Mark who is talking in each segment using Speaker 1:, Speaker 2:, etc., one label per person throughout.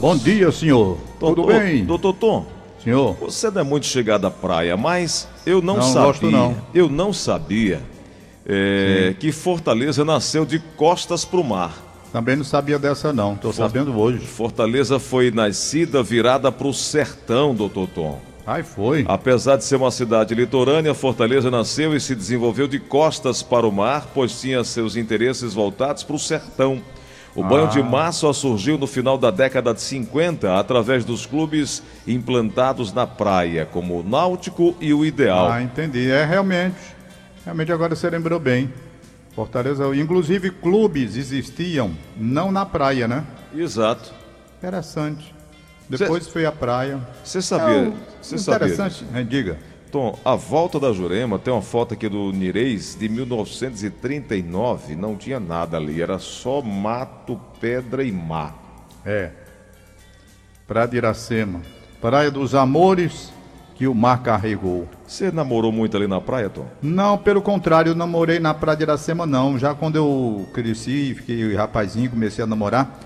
Speaker 1: Bom dia, senhor. Tudo
Speaker 2: Doutor-
Speaker 1: bem?
Speaker 2: Doutor Tom,
Speaker 1: Senhor,
Speaker 2: você não é muito chegado à praia, mas eu não,
Speaker 1: Não
Speaker 2: sabia.
Speaker 1: gosto, não.
Speaker 2: Eu não sabia é, que Fortaleza nasceu de costas para o mar.
Speaker 1: também não sabia dessa não. Tô sabendo hoje.
Speaker 2: Fortaleza foi nascida virada para o sertão, doutor Tom.
Speaker 1: Ai, foi.
Speaker 2: Apesar de ser uma cidade litorânea, Fortaleza nasceu e se desenvolveu de costas para o mar, pois tinha seus interesses voltados para o sertão. O banho
Speaker 1: Ah.
Speaker 2: de mar só surgiu no final da década de 50, através dos clubes implantados na praia, como o Náutico e o Ideal.
Speaker 1: Ah, entendi. É realmente. Realmente agora você lembrou bem. Fortaleza, inclusive clubes existiam não na praia, né?
Speaker 2: Exato.
Speaker 1: Interessante. Depois foi a praia.
Speaker 2: Você sabia? Você sabia?
Speaker 1: interessante. É, diga.
Speaker 2: Tom, a volta da Jurema tem uma foto aqui do Nireis de 1939. Não tinha nada ali, era só mato, pedra e mar.
Speaker 1: É. Praia de Iracema. Praia dos Amores que o mar carregou.
Speaker 2: Você namorou muito ali na praia, Tom?
Speaker 1: Não, pelo contrário, eu namorei na Praia de Iracema, não. Já quando eu cresci, fiquei rapazinho, comecei a namorar,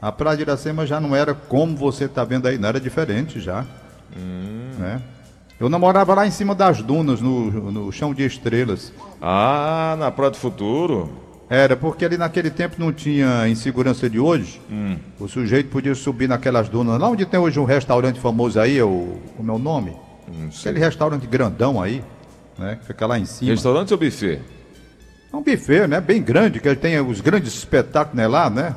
Speaker 1: a Praia de Iracema já não era como você tá vendo aí, não era diferente já. Né? Eu namorava lá em cima das dunas, no, no chão de estrelas.
Speaker 2: Ah, na Praia do Futuro?
Speaker 1: Era, porque ali naquele tempo não tinha insegurança de hoje. O sujeito podia subir naquelas dunas. Lá onde tem hoje um restaurante famoso aí, o, como é o nome? Aquele restaurante grandão aí, né? Que fica lá em cima.
Speaker 2: Restaurante ou buffet?
Speaker 1: É um buffet, né? Bem grande, que tem os grandes espetáculos né, lá, né?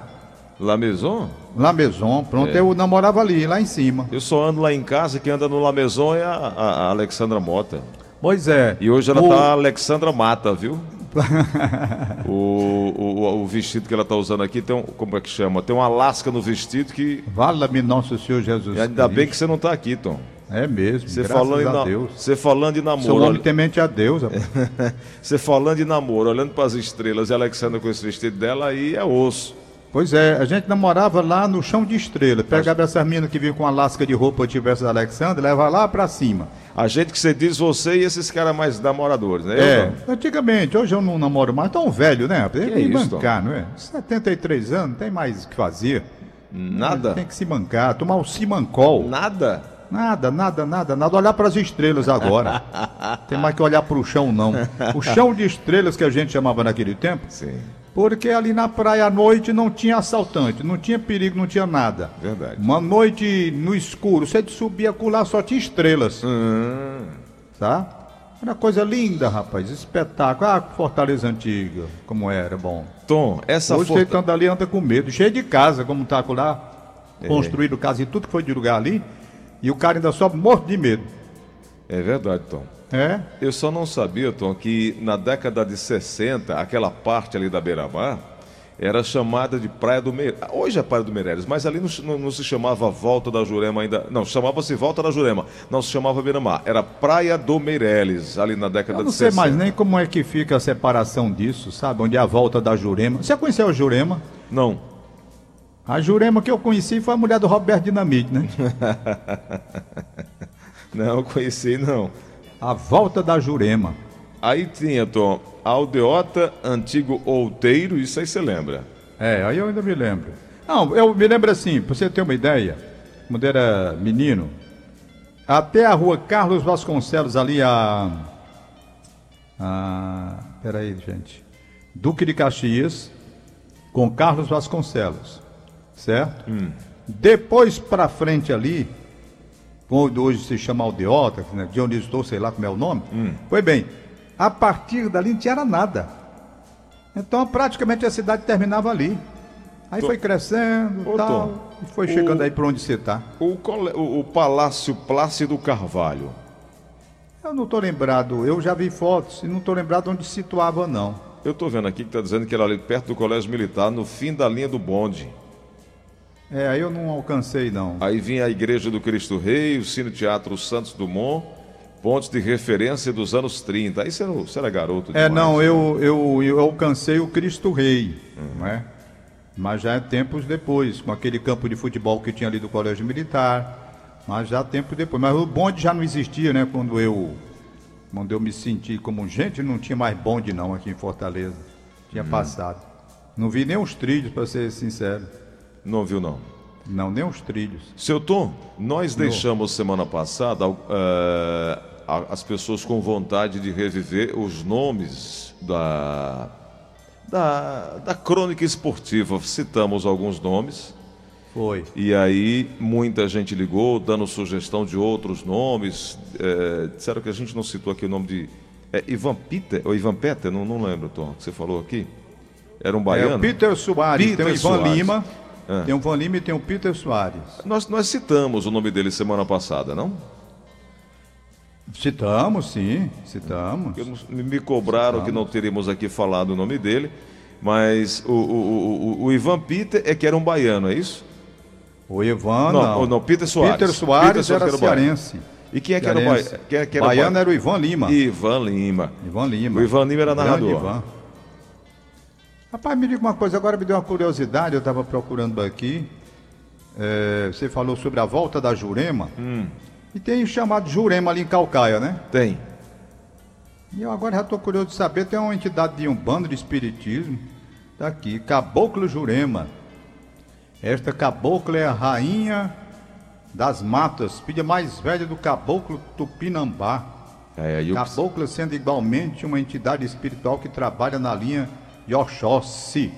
Speaker 2: La Maison?
Speaker 1: La Maison, pronto,
Speaker 2: É.
Speaker 1: eu namorava ali, lá em cima.
Speaker 2: Eu só ando lá em casa, quem anda no La Maison é a, a- a Alexandra Mota.
Speaker 1: Pois é.
Speaker 2: E hoje ela
Speaker 1: o...
Speaker 2: tá Alexandra Mata, viu? o, o, o vestido que ela tá usando aqui tem um, como é que chama? Tem uma lasca no vestido que.
Speaker 1: Vala-me nosso Senhor Jesus
Speaker 2: E ainda bem que
Speaker 1: Cristo.
Speaker 2: você não tá aqui, Tom.
Speaker 1: É mesmo,
Speaker 2: Você
Speaker 1: graças
Speaker 2: falando, em
Speaker 1: a
Speaker 2: na-
Speaker 1: Deus.
Speaker 2: você falando de
Speaker 1: Sou
Speaker 2: namoro.
Speaker 1: homem
Speaker 2: olha-
Speaker 1: temente a Deus. rapaz.
Speaker 2: Você falando de namoro, olhando para as estrelas e a Alexandra com esse vestido dela, aí é osso.
Speaker 1: Pois é, a gente namorava lá no chão de estrela. Pegava essas meninas que vinham com a lasca de roupa tivesse da Alexandra, leva lá pra cima.
Speaker 2: A gente que você diz você e esses caras mais namoradores, né?
Speaker 1: É, antigamente, hoje eu não namoro mais, tão velho, né? Tem
Speaker 2: Que
Speaker 1: que
Speaker 2: isso,
Speaker 1: bancar, não é? 73 anos, não tem mais o que fazer.
Speaker 2: Nada.
Speaker 1: Tem que se bancar, tomar o Simancol.
Speaker 2: Nada.
Speaker 1: Nada, nada, nada, nada. Olhar para as estrelas agora. Tem mais que olhar para o chão, não. O chão de estrelas que a gente chamava naquele tempo,
Speaker 2: Sim,
Speaker 1: porque ali na praia à noite não tinha assaltante, não tinha perigo, não tinha nada.
Speaker 2: verdade.
Speaker 1: Uma noite no escuro, você subia lá só tinha estrelas,
Speaker 2: Hum,
Speaker 1: tá? Era coisa linda, rapaz, espetáculo. Ah, Fortaleza Antiga, como era, bom.
Speaker 2: Tom, essa
Speaker 1: Hoje você anda ali, anda com medo, cheio de casa, como tá lá,
Speaker 2: É.
Speaker 1: construído casa e tudo que foi de lugar ali, e o cara ainda sobe morto de medo.
Speaker 2: É verdade, Tom.
Speaker 1: É?
Speaker 2: Eu só não sabia, Tom, que na década de 60, aquela parte ali da Beira-Mar era chamada de Praia do Meireles. Hoje é Praia do Meireles, mas ali não, não- não se chamava Volta da Jurema ainda. Não, chamava-se Volta da Jurema. Não se chamava Beira-Mar. Era Praia do Meireles, ali na década
Speaker 1: Eu não
Speaker 2: de
Speaker 1: sei
Speaker 2: 60.
Speaker 1: mais nem como é que fica a separação disso, sabe? Onde é a volta da Jurema. Você conheceu a Jurema?
Speaker 2: Não.
Speaker 1: A Jurema que eu conheci foi a mulher do Roberto Dinamite, né?
Speaker 2: Não, conheci não.
Speaker 1: A volta da Jurema.
Speaker 2: Aí tinha, Tom, Aldeota, Antigo Outeiro, isso aí você lembra.
Speaker 1: É, aí eu ainda me lembro. Não, eu me lembro assim, pra você ter uma ideia, quando era menino, até a rua Carlos Vasconcelos, ali a. a peraí, gente. Duque de Caxias, com Carlos Vasconcelos, certo? Depois pra frente ali, hoje se chama Aldeota, né, de onde eu estou, sei lá como é o nome, foi bem, a partir dali não tinha nada. Então praticamente a cidade terminava ali. Aí
Speaker 2: Tô-
Speaker 1: foi crescendo
Speaker 2: Ô,
Speaker 1: tal,
Speaker 2: Tom,
Speaker 1: e foi chegando
Speaker 2: o-
Speaker 1: aí para onde você está.
Speaker 2: O, o- o Palácio Plácido Carvalho.
Speaker 1: Eu não estou lembrado, eu já vi fotos e não estou lembrado onde situava não.
Speaker 2: Eu tô vendo aqui que tá dizendo que era ali perto do Colégio Militar, no fim da linha do bonde.
Speaker 1: É, aí eu não alcancei não.
Speaker 2: Aí vinha a Igreja do Cristo Rei, o Cine Teatro Santos Dumont, pontos de referência dos anos 30. Aí você era, você era garoto
Speaker 1: É,
Speaker 2: demais,
Speaker 1: não,
Speaker 2: né?
Speaker 1: eu, eu, eu alcancei o Cristo Rei, não é? Mas já é tempos depois, com aquele campo de futebol que tinha ali do Colégio Militar, mas já tempo depois. Mas o bonde já não existia, né? Quando eu, quando eu me senti como gente, não tinha mais bonde não aqui em Fortaleza. Tinha passado. Não vi nem os trilhos, para ser sincero.
Speaker 2: Não viu, não.
Speaker 1: Não, nem os trilhos.
Speaker 2: Seu Tom, nós deixamos semana passada a- as pessoas com vontade de reviver os nomes da, da, da crônica esportiva. Citamos alguns nomes.
Speaker 1: Foi.
Speaker 2: E aí muita gente ligou, dando sugestão de outros nomes. É, disseram que a gente não citou aqui o nome de. É Ivan Peter? Ou Ivan Peter? Não, não lembro, Tom, que você falou aqui. Era um
Speaker 1: É
Speaker 2: baiano?
Speaker 1: o Peter Soares,
Speaker 2: Peter
Speaker 1: tem o Ivan
Speaker 2: Soares.
Speaker 1: Lima.
Speaker 2: Ah.
Speaker 1: Tem o Ivan Lima e tem o Peter Soares.
Speaker 2: Nós, nós citamos o nome dele semana passada, não?
Speaker 1: Citamos, sim, citamos.
Speaker 2: Eu me cobraram que não teríamos aqui falado o nome dele, mas o, o, o, o- Ivan Peter é que era um baiano, é isso?
Speaker 1: O Ivan,
Speaker 2: Não,
Speaker 1: não.
Speaker 2: não, Peter Soares.
Speaker 1: Peter Soares
Speaker 2: Peter Soares
Speaker 1: era cearense.
Speaker 2: E quem é que era o baiano? Quem é que era
Speaker 1: baiano era o Ivan Lima.
Speaker 2: Ivan Lima.
Speaker 1: Ivan Lima.
Speaker 2: O Ivan Lima era narrador.
Speaker 1: Ivan. Rapaz, me diga uma coisa, agora me deu uma curiosidade, eu estava procurando aqui. É, você falou sobre a volta da Jurema.
Speaker 2: Hum.
Speaker 1: E tem o chamado Jurema ali em Calcaia, né?
Speaker 2: Tem.
Speaker 1: E eu agora já estou curioso de saber, tem uma entidade de um bando de espiritismo, tá aqui, Caboclo Jurema. Esta cabocla é a rainha das matas, filha mais velha do caboclo Tupinambá.
Speaker 2: É, eu,
Speaker 1: Cabocla sendo igualmente uma entidade espiritual que trabalha na linha de Oxóssi.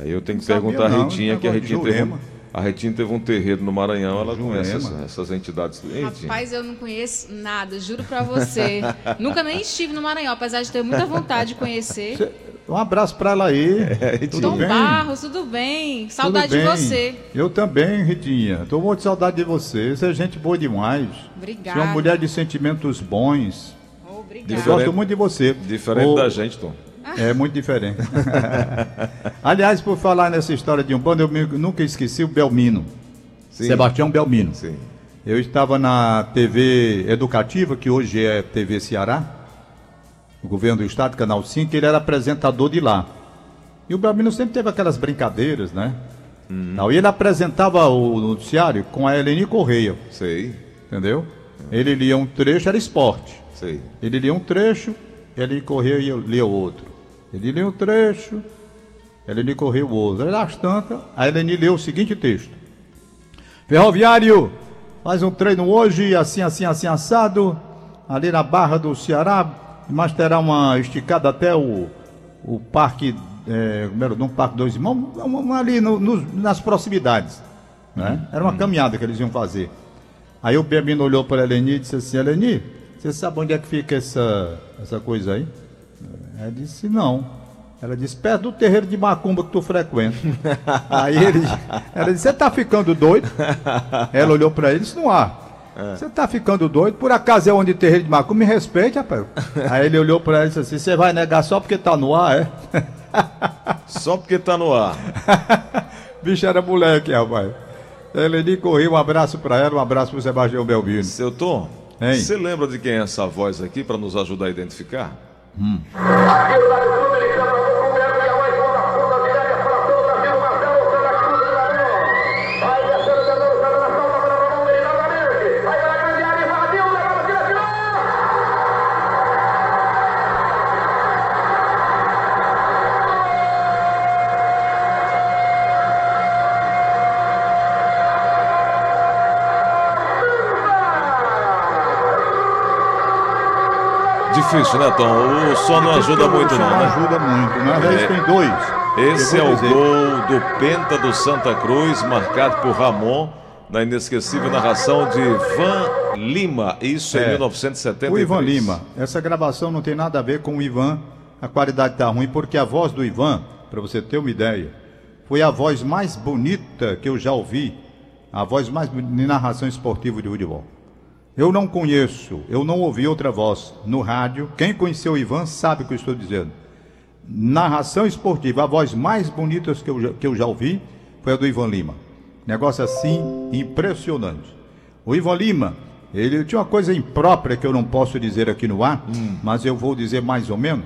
Speaker 2: aí eu tenho que
Speaker 1: Não
Speaker 2: perguntar
Speaker 1: sabia
Speaker 2: a Ritinha, que a
Speaker 1: de
Speaker 2: Ritinha, teve um, a Ritinha teve um terreiro no Maranhão, ela conhece
Speaker 1: Jurema.
Speaker 2: essas, essas entidades. Ei, Ritinha.
Speaker 3: Rapaz, eu não conheço nada, juro pra você. Nunca nem estive no Maranhão, apesar de ter muita vontade de conhecer.
Speaker 1: Um abraço pra ela aí. Tudo
Speaker 3: Tom
Speaker 1: bem?
Speaker 3: Barros, tudo bem? Saudade
Speaker 1: Tudo
Speaker 3: de
Speaker 1: bem?
Speaker 3: você.
Speaker 1: Eu também, Ritinha. Tô muito de saudade de você. Você é gente boa demais.
Speaker 3: Obrigada.
Speaker 1: Você é uma mulher de sentimentos bons. Eu
Speaker 3: Obrigada.
Speaker 2: Diferente-
Speaker 1: gosto muito de você.
Speaker 2: Diferente
Speaker 1: Ô,
Speaker 2: da gente, Tom.
Speaker 1: É muito diferente. Aliás, por falar nessa história de um bando, eu nunca esqueci o Belmino.
Speaker 2: Sim.
Speaker 1: Sebastião Belmino.
Speaker 2: Sim.
Speaker 1: Eu estava na TV educativa, que hoje é TV Ceará, o governo do estado, Canal 5, ele era apresentador de lá. E o Belmino sempre teve aquelas brincadeiras, né? Não, e ele apresentava o noticiário com a Eleni Correia,
Speaker 2: Sei,
Speaker 1: entendeu? Ele lia um trecho, era esporte.
Speaker 2: sei.
Speaker 1: Ele lia um trecho, ele corria e eu lia outro. Ele lia um trecho, ele corria o outro. Era as tantas, a Eleni leu o seguinte texto. Ferroviário, faz um treino hoje, assim, assim, assim, assado, ali na Barra do Ceará, mas terá uma esticada até o, o Parque, é, como era o nome? Parque Dois Irmãos, ali no- nos- nas proximidades. Né? Era uma caminhada que eles iam fazer. Aí o Bebino olhou para a Eleni e disse assim, Eleni, você sabe onde é que fica essa, essa coisa aí? Ela disse, não. Ela disse, perto do terreiro de macumba que tu frequenta. aí ele, ela disse, você tá ficando doido? Ela olhou para ele e disse, não há. Você tá ficando doido? Por acaso é onde terreiro de macumba? Me respeite, rapaz. aí ele olhou para ela e disse assim, você vai negar só porque tá no ar, é?
Speaker 2: Só porque tá no ar.
Speaker 1: Bicho era moleque, rapaz. Eleni correu, um abraço para ela, um abraço pro Sebastião Belvino.
Speaker 2: Seu Tom, você lembra de quem é essa voz aqui para nos ajudar a identificar? Hum. Aqui o Dário Clube, Difícil, né, Tom? O som não ajuda muito, não,
Speaker 1: Não
Speaker 2: né?
Speaker 1: ajuda muito, né? Às vezes
Speaker 2: É.
Speaker 1: tem dois.
Speaker 2: Esse é o
Speaker 1: dizer.
Speaker 2: gol do Penta do Santa Cruz, marcado por Ramon, na inesquecível narração de Ivan Lima. Isso em
Speaker 1: É.
Speaker 2: 1973.
Speaker 1: O Ivan Lima, essa gravação não tem nada a ver com o Ivan, a qualidade tá ruim, porque a voz do Ivan, para você ter uma ideia, foi a voz mais bonita que eu já ouvi, a voz mais bonita de narração esportiva de futebol. Eu não conheço, eu não ouvi outra voz no rádio. Quem conheceu o Ivan sabe o que eu estou dizendo. Narração esportiva, a voz mais bonita que eu, já- que eu já ouvi foi a do Ivan Lima. Negócio assim impressionante. O Ivan Lima, ele tinha uma coisa imprópria que eu não posso dizer aqui no ar, mas eu vou dizer mais ou menos.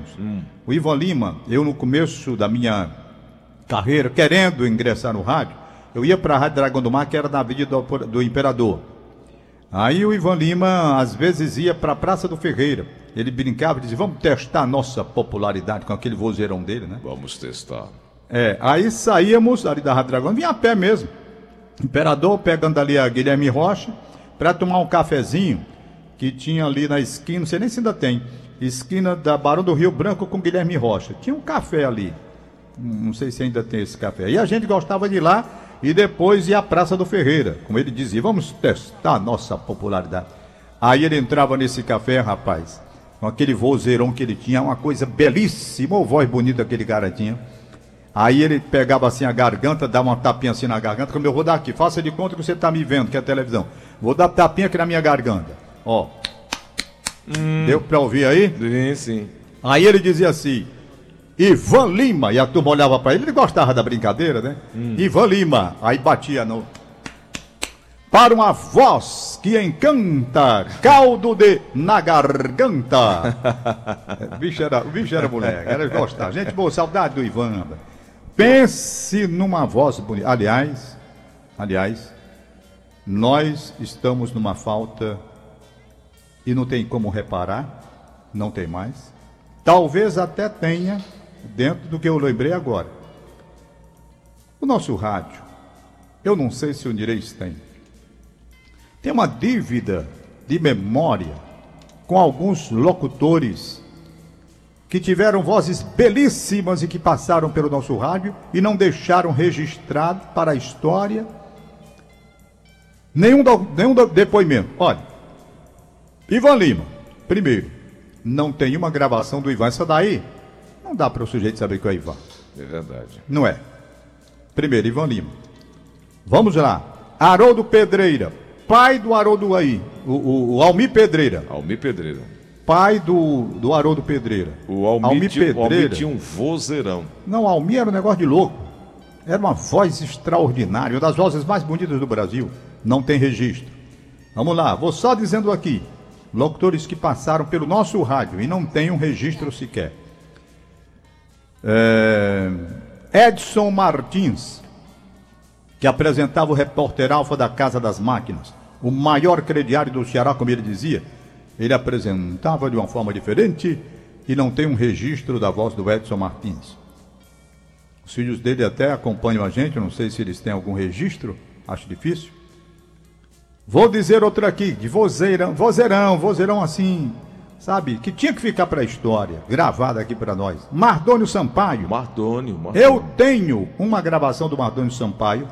Speaker 1: O Ivan Lima, eu no começo da minha carreira, querendo ingressar no rádio, eu ia para a Rádio Dragão do Mar, que era na Avenida do, do Imperador. Aí o Ivan Lima às vezes ia para a Praça do Ferreira. Ele brincava e dizia: Vamos testar a nossa popularidade com aquele vozeirão dele, né?
Speaker 2: Vamos testar.
Speaker 1: É, aí saíamos ali da Rádio Dragão, vinha a pé mesmo. Imperador pegando ali a Guilherme Rocha para tomar um cafezinho que tinha ali na esquina, não sei nem se ainda tem, esquina da Barão do Rio Branco com Guilherme Rocha. Tinha um café ali. Não sei se ainda tem esse café. E a gente gostava de ir lá e depois ir à Praça do Ferreira. Como ele dizia, vamos testar a nossa popularidade. Aí ele entrava nesse café, rapaz, com aquele vozeirão que ele tinha, uma coisa belíssima, uma voz bonita aquele cara tinha. Aí ele pegava assim a garganta, dava uma tapinha assim na garganta, como eu vou dar aqui, faça de conta que você está me vendo, que é a televisão. Vou dar tapinha aqui na minha garganta. Ó. Hum. Deu para ouvir aí?
Speaker 2: Sim, sim.
Speaker 1: Aí ele dizia assim: Ivan Lima, e a turma olhava para ele, ele gostava da brincadeira, né? Hum. Ivan Lima, aí batia no. Para uma voz que encanta, caldo de na garganta. o, bicho era, o bicho era moleque, era gostar. Gente, boa, saudade do Ivan. Pense numa voz bonita. Aliás, aliás, nós estamos numa falta e não tem como reparar, não tem mais. Talvez até tenha, dentro do que eu lembrei agora. O nosso rádio, eu não sei se o Direito tem. Tem uma dívida de memória com alguns locutores que tiveram vozes belíssimas e que passaram pelo nosso rádio e não deixaram registrado para a história nenhum, do, nenhum do, depoimento. Olha, Ivan Lima, primeiro, não tem uma gravação do Ivan. Daí não dá para o sujeito saber que é o Ivan.
Speaker 2: É verdade.
Speaker 1: Não é. Primeiro, Ivan Lima. Vamos lá. Haroldo Pedreira, pai do Haroldo aí, o, o, o Almi Pedreira.
Speaker 2: Almi Pedreira.
Speaker 1: Pai do, do Haroldo Pedreira.
Speaker 2: O Almi, Almi tinha, Pedreira. O Almi tinha um vozeirão.
Speaker 1: Não, o Almi era um negócio de louco. Era uma voz extraordinária, uma das vozes mais bonitas do Brasil. Não tem registro. Vamos lá, vou só dizendo aqui locutores que passaram pelo nosso rádio e não tem um registro sequer. É... Edson Martins, que apresentava o repórter Alfa da Casa das Máquinas, o maior crediário do Ceará, como ele dizia, ele apresentava de uma forma diferente e não tem um registro da voz do Edson Martins. Os filhos dele até acompanham a gente, não sei se eles têm algum registro, acho difícil. Vou dizer outra aqui, de vozeirão, vozeirão, vozeirão assim, sabe? Que tinha que ficar para a história, gravada aqui para nós. Mardônio Sampaio.
Speaker 2: Mardônio, Mardônio.
Speaker 1: Eu tenho uma gravação do Mardônio Sampaio,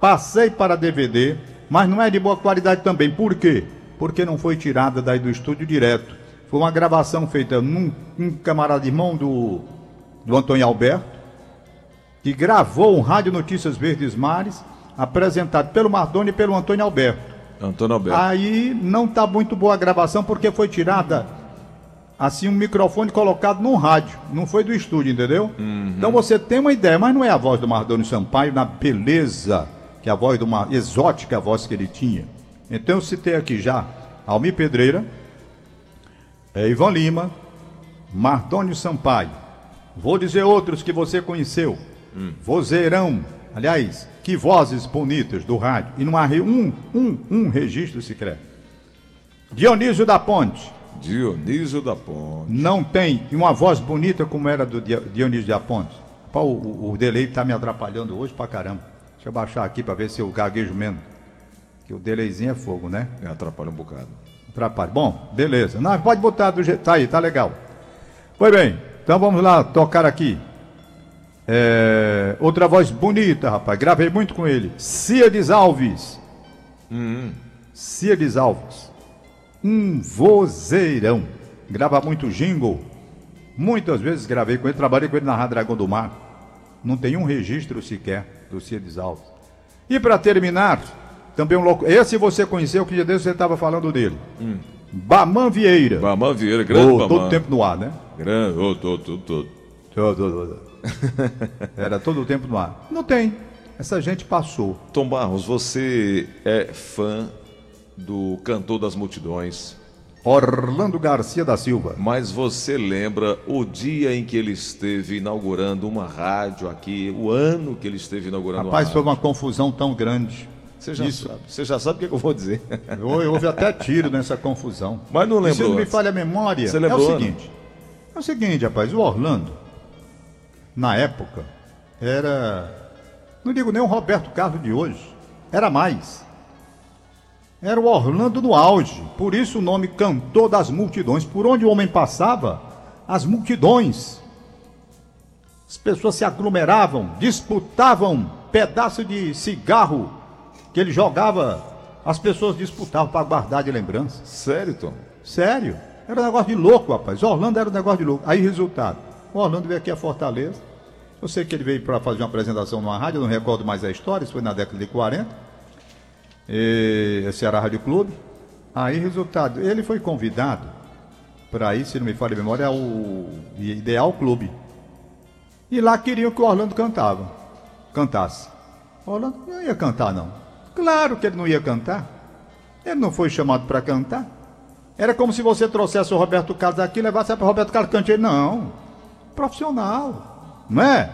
Speaker 1: passei para DVD, mas não é de boa qualidade também. Por quê? Porque não foi tirada daí do estúdio direto. Foi uma gravação feita num um camarada irmão do, do Antônio Alberto, que gravou um Rádio Notícias Verdes Mares, apresentado pelo Mardônio e pelo Antônio Alberto.
Speaker 2: Antônio Alberto.
Speaker 1: Aí não está muito boa a gravação porque foi tirada assim um microfone colocado num rádio, não foi do estúdio, entendeu? Uhum. Então você tem uma ideia, mas não é a voz do Mardônio Sampaio na beleza que a voz de uma exótica a voz que ele tinha. Então eu citei aqui já Almir Pedreira, é, Ivan Lima, Mardônio Sampaio. Vou dizer outros que você conheceu. Hum. Vozeirão, aliás, que vozes bonitas do rádio. E não há um, um, um registro secreto. Dionísio da Ponte.
Speaker 2: Dionísio da Ponte.
Speaker 1: Não tem uma voz bonita como era do Dionísio da Ponte. Pô, o, o delay está me atrapalhando hoje pra caramba. Deixa eu baixar aqui para ver se eu gaguejo menos. Que o delayzinho é fogo, né?
Speaker 2: Me atrapalha um bocado.
Speaker 1: Atrapalha. Bom, beleza. Não, pode botar do jeito. Tá aí, tá legal. Pois bem, então vamos lá tocar aqui. É, outra voz bonita, rapaz. Gravei muito com ele. Ciades Alves. Uhum. Ciades Alves. Um vozeirão. Grava muito jingle. Muitas vezes gravei com ele. Trabalhei com ele na Rádio Dragão do Mar. Não tem um registro sequer do Ciades Alves. E para terminar, também um louco. Esse você conheceu, que dia desse você estava falando dele. Hum. Baman Vieira.
Speaker 2: Baman Vieira, grande oh,
Speaker 1: Todo tempo no ar, né?
Speaker 2: Grande, oh, todo, todo, todo.
Speaker 1: Todo, todo. Era todo o tempo no ar. Não tem. Essa gente passou.
Speaker 2: Tom Barros, você é fã do cantor das multidões.
Speaker 1: Orlando Garcia da Silva.
Speaker 2: Mas você lembra o dia em que ele esteve inaugurando uma rádio aqui, o ano que ele esteve inaugurando
Speaker 1: Rapaz,
Speaker 2: uma
Speaker 1: foi uma confusão tão grande.
Speaker 2: Você já Isso. sabe, você já sabe o que, eu vou dizer.
Speaker 1: Houve até tiro nessa confusão.
Speaker 2: Mas não lembro. Se
Speaker 1: não me falha a memória,
Speaker 2: você
Speaker 1: é
Speaker 2: o
Speaker 1: seguinte. É o seguinte, rapaz, o Orlando na época, era. Não digo nem o Roberto Carlos de hoje, Era mais. Era o Orlando no auge. Por isso o nome Cantor das Multidões. Por onde o homem passava, as multidões. As pessoas se aglomeravam, disputavam pedaço de cigarro que ele jogava. As pessoas disputavam para guardar de lembrança.
Speaker 2: Sério, Tom?
Speaker 1: Sério. Era um negócio de louco, rapaz. Orlando era um negócio de louco. Aí, resultado. O Orlando veio aqui a Fortaleza. Eu sei que ele veio para fazer uma apresentação numa rádio, eu não recordo mais a história, isso foi na década de 40. E, a Rádio Clube. Aí, resultado, ele foi convidado para ir, se não me falha a memória, ao Ideal Clube. E lá queriam que o Orlando cantava, cantasse. O Orlando não ia cantar, não. Claro que ele não ia cantar. Ele não foi chamado para cantar. Era como se você trouxesse o Roberto Carlos aqui e levasse para o Roberto Carlos cante ele. Não. Profissional. Não é?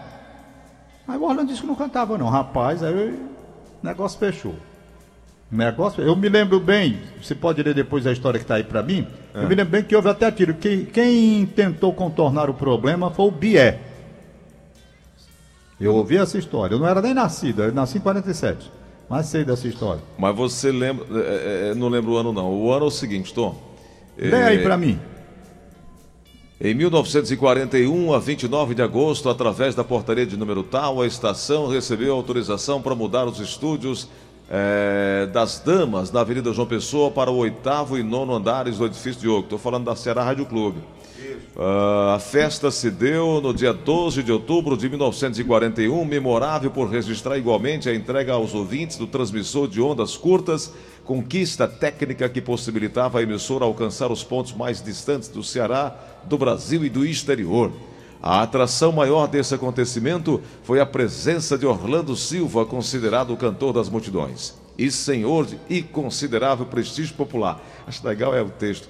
Speaker 1: Aí o Orlando disse que não cantava, não. Rapaz, aí o negócio fechou. Negócio, eu me lembro bem, você pode ler depois a história que está aí para mim. É. Eu me lembro bem que houve até tiro. Quem, quem tentou contornar o problema foi o Bié. Eu ouvi essa história. Eu não era nem nascido, eu nasci em 47. Mas sei dessa história.
Speaker 2: Mas você lembra. É, é, não lembro o ano, não. O ano é o seguinte, Tom.
Speaker 1: Lê aí para mim.
Speaker 2: Em 1941, a 29 de agosto, através da portaria de número tal, a estação recebeu autorização para mudar os estúdios é, das Damas na Avenida João Pessoa para o oitavo e nono andares do edifício Diogo. Estou falando da Ceará Rádio Clube. Uh, a festa se deu no dia 12 de outubro de 1941, memorável por registrar igualmente a entrega aos ouvintes do transmissor de ondas curtas, conquista técnica que possibilitava a emissora alcançar os pontos mais distantes do Ceará, do Brasil e do exterior. A atração maior desse acontecimento foi a presença de Orlando Silva, considerado o cantor das multidões e senhor de e considerável prestígio popular. Acho legal é o texto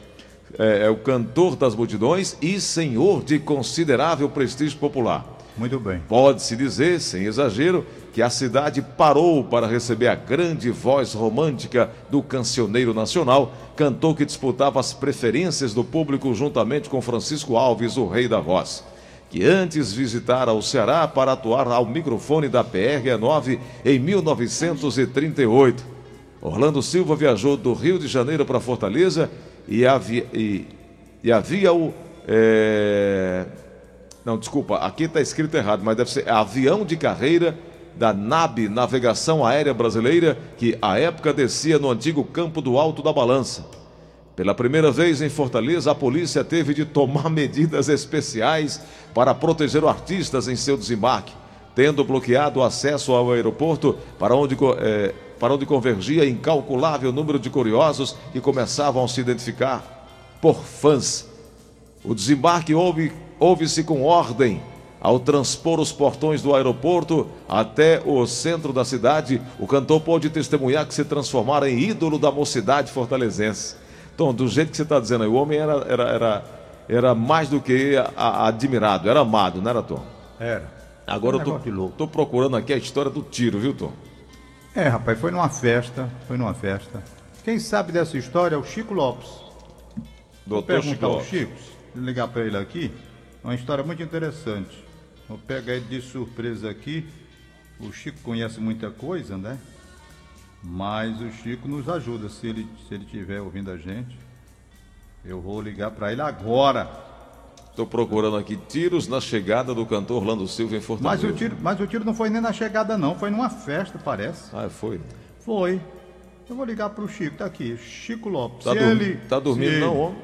Speaker 2: é, é o cantor das multidões e senhor de considerável prestígio popular.
Speaker 1: Muito bem.
Speaker 2: Pode-se dizer, sem exagero, que a cidade parou para receber a grande voz romântica do cancioneiro nacional, cantor que disputava as preferências do público juntamente com Francisco Alves, o rei da voz, que antes visitara o Ceará para atuar ao microfone da PR-9 em 1938. Orlando Silva viajou do Rio de Janeiro para Fortaleza e havia, e, e havia o. É... Não, desculpa, aqui está escrito errado, mas deve ser avião de carreira da NAB Navegação Aérea Brasileira, que à época descia no antigo campo do Alto da Balança. Pela primeira vez em Fortaleza, a polícia teve de tomar medidas especiais para proteger artistas em seu desembarque, tendo bloqueado o acesso ao aeroporto para onde é, para onde convergia incalculável número de curiosos que começavam a se identificar por fãs. O desembarque houve-se com ordem. Ao transpor os portões do aeroporto até o centro da cidade, o cantor pôde testemunhar que se transformara em ídolo da mocidade fortalezense. Tom, do jeito que você está dizendo aí, o homem era, era, era, era mais do que a, a, admirado, era amado, não era, Tom?
Speaker 1: Era.
Speaker 2: Agora eu estou procurando aqui a história do tiro, viu, Tom?
Speaker 1: É, rapaz, foi numa festa, foi numa festa. Quem sabe dessa história é o Chico Lopes.
Speaker 2: Doutor Vou perguntar
Speaker 1: ao Chico, ligar para ele aqui, é uma história muito interessante. Vou pegar ele de surpresa aqui. O Chico conhece muita coisa, né? Mas o Chico nos ajuda, se ele se ele estiver ouvindo a gente. Eu vou ligar para ele agora.
Speaker 2: Estou procurando aqui tiros na chegada do cantor Orlando Silva em Fortaleza.
Speaker 1: Mas o, tiro, mas o tiro não foi nem na chegada, não. Foi numa festa, parece.
Speaker 2: Ah, foi?
Speaker 1: Foi. Eu vou ligar para o Chico, tá aqui. Chico Lopes.
Speaker 2: Tá, ele, tá dormindo não, homem?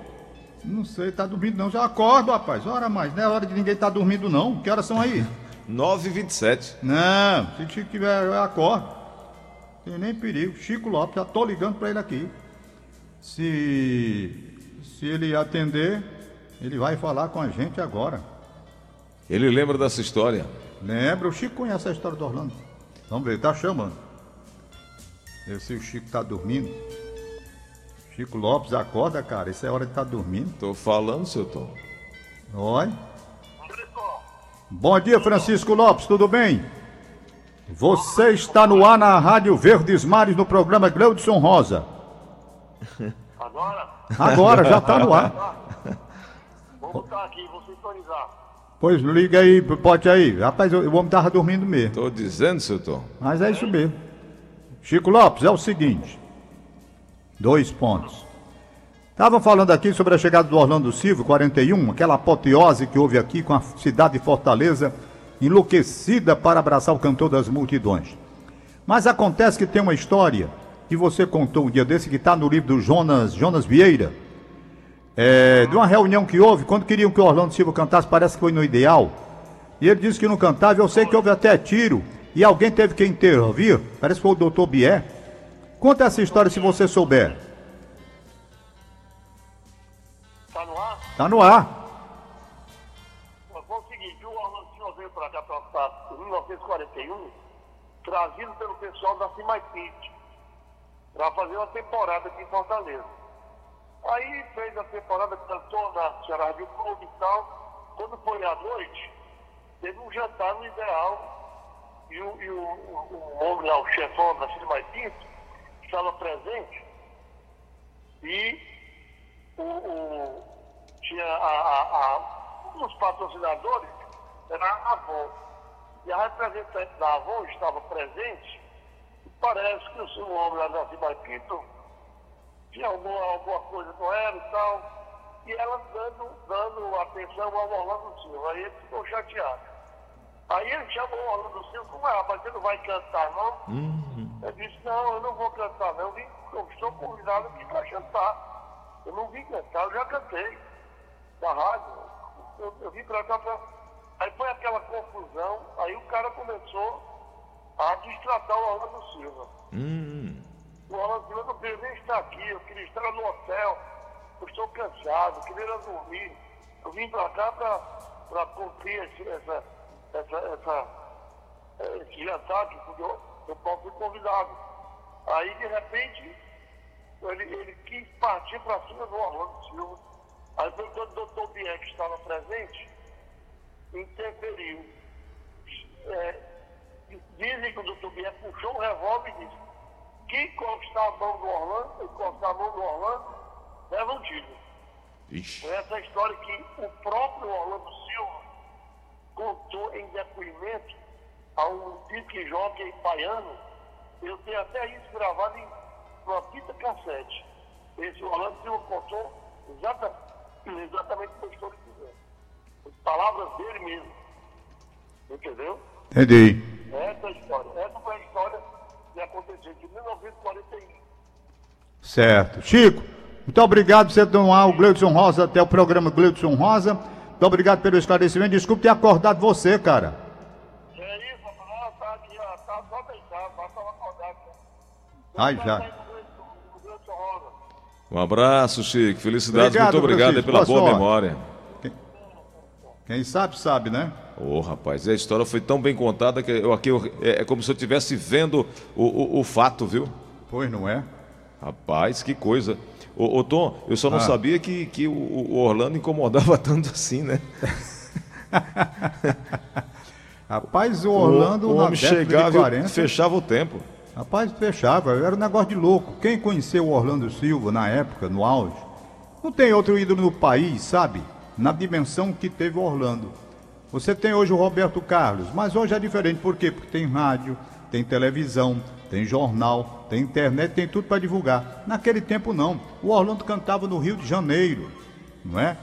Speaker 1: Não sei, tá dormindo não. Já acordo, rapaz. Hora mais. Não é hora de ninguém tá dormindo, não. Que horas são aí?
Speaker 2: 9h27.
Speaker 1: Não, se Chico tiver, eu acordo. Tem nem perigo. Chico Lopes, já tô ligando para ele aqui. Se, se ele atender, ele vai falar com a gente agora.
Speaker 2: Ele lembra dessa história?
Speaker 1: Lembra, o Chico conhece a história do Orlando. Vamos ver, tá chamando. Eu sei o Chico tá dormindo. Chico Lopes, acorda, cara. Isso é hora de estar tá dormindo.
Speaker 2: Tô falando, seu Tom.
Speaker 1: Oi. Bom dia, Francisco Lopes, tudo bem? Você está no ar na Rádio Verdes Mares no programa Gleudson Rosa.
Speaker 4: Agora?
Speaker 1: Agora, já está no ar.
Speaker 4: Vou botar aqui, vou sintonizar.
Speaker 1: Pois liga aí, pode aí. Rapaz, o homem tava dormindo mesmo.
Speaker 2: Tô dizendo, seu Tom.
Speaker 1: Mas é isso mesmo. Chico Lopes, é o seguinte. Dois pontos. Estavam falando aqui sobre a chegada do Orlando Silva, 41, aquela apoteose que houve aqui com a cidade de Fortaleza enlouquecida para abraçar o cantor das multidões. Mas acontece que tem uma história que você contou um dia desse, que está no livro do Jonas, Jonas Vieira, é, de uma reunião que houve, quando queriam que o Orlando Silva cantasse, parece que foi no ideal. E ele disse que não cantava, eu sei que houve até tiro, e alguém teve que intervir, parece que foi o doutor Bier. Conta essa história se você souber.
Speaker 4: Tá no ar?
Speaker 1: Tá no ar.
Speaker 4: 1941, trazido pelo pessoal da Cimaipite, para fazer uma temporada aqui em Fortaleza. Aí fez a temporada, cantou na Ceará de Clube e tal. Quando foi à noite, teve um jantar no Ideal, e o, e o, o, o homem lá, o chefão da Cimaipite, estava presente, e o, o- tinha a, a, a- um dos patrocinadores era a Avon. E a representante da Avon estava presente, e parece que o seu homem lá da Cimaipito tinha alguma, alguma coisa com ela e tal, e ela dando, dando atenção ao Orlando Silva. Aí ele ficou chateado. Aí ele chamou o Orlando Silva, como é, rapaz, você não vai cantar, não? Eu disse, não, eu não vou cantar, não. Eu, vim, eu estou convidado aqui para cantar. Eu não vim cantar, eu já cantei da rádio. Eu, eu vim para cá pra... Aí foi aquela confusão, aí o cara começou a destratar o Orlando Silva.
Speaker 2: Hum,
Speaker 4: O Orlando Silva não queria nem estar aqui, eu queria estar no hotel, eu estou cansado, eu queria ir dormir. Eu vim para cá para cumprir esse, essa, essa, essa, eh, esse jantar que eu, eu fui convidado. Aí, de repente, ele, ele quis partir para cima do Orlando Silva. Aí quando o doutor Bier, que estava presente, interferiu. É, dizem que o doutor Bier puxou o revólver e disse: quem encostar a mão do Orlando, encostar a mão do Orlando, leva um tiro.
Speaker 2: ixi.
Speaker 4: Foi essa história que o próprio Orlando Silva contou em depoimento a um disque jockey baiano. Eu tenho até isso gravado em uma fita cassete. Esse Orlando Silva contou exata, exatamente o que eu estou dizendo. Palavras dele mesmo. Entendeu?
Speaker 1: Entendi.
Speaker 4: Essa é a história. Essa foi a história que aconteceu em 1941.
Speaker 1: Certo. Chico, muito obrigado por você tomar o Gleudson Rosa até o programa Gleudson Rosa. Muito obrigado pelo esclarecimento. Desculpe ter acordado você, cara.
Speaker 4: É isso, rapaz. Tá aqui, ó. Tá só deitado, acordado. né?
Speaker 1: Ai, já.
Speaker 2: Um abraço, Chico. Felicidades,
Speaker 1: Obrigado,
Speaker 2: muito obrigado pela
Speaker 1: Boa
Speaker 2: boa
Speaker 1: sorte.
Speaker 2: memória.
Speaker 1: Quem sabe, sabe, né?
Speaker 2: Ô, rapaz, a história foi tão bem contada que eu aqui eu- é, é como se eu estivesse vendo o, o, o fato, viu?
Speaker 1: Pois não é?
Speaker 2: Rapaz, que coisa. Ô, ô, Tom, eu só não
Speaker 1: Ah.
Speaker 2: sabia que, que o, o Orlando incomodava tanto assim, né?
Speaker 1: Rapaz, o Orlando
Speaker 2: o, o
Speaker 1: na
Speaker 2: homem chegava
Speaker 1: de
Speaker 2: e
Speaker 1: 40,
Speaker 2: fechava o tempo.
Speaker 1: Rapaz, fechava, era um negócio de louco. Quem conheceu o Orlando Silva na época, no auge, não tem outro ídolo no país, sabe? Na dimensão que teve Orlando. Você tem hoje o Roberto Carlos, mas hoje é diferente, por quê? Porque tem rádio, tem televisão, tem jornal, tem internet, tem tudo para divulgar. Naquele tempo não. O Orlando cantava no Rio de Janeiro, não é?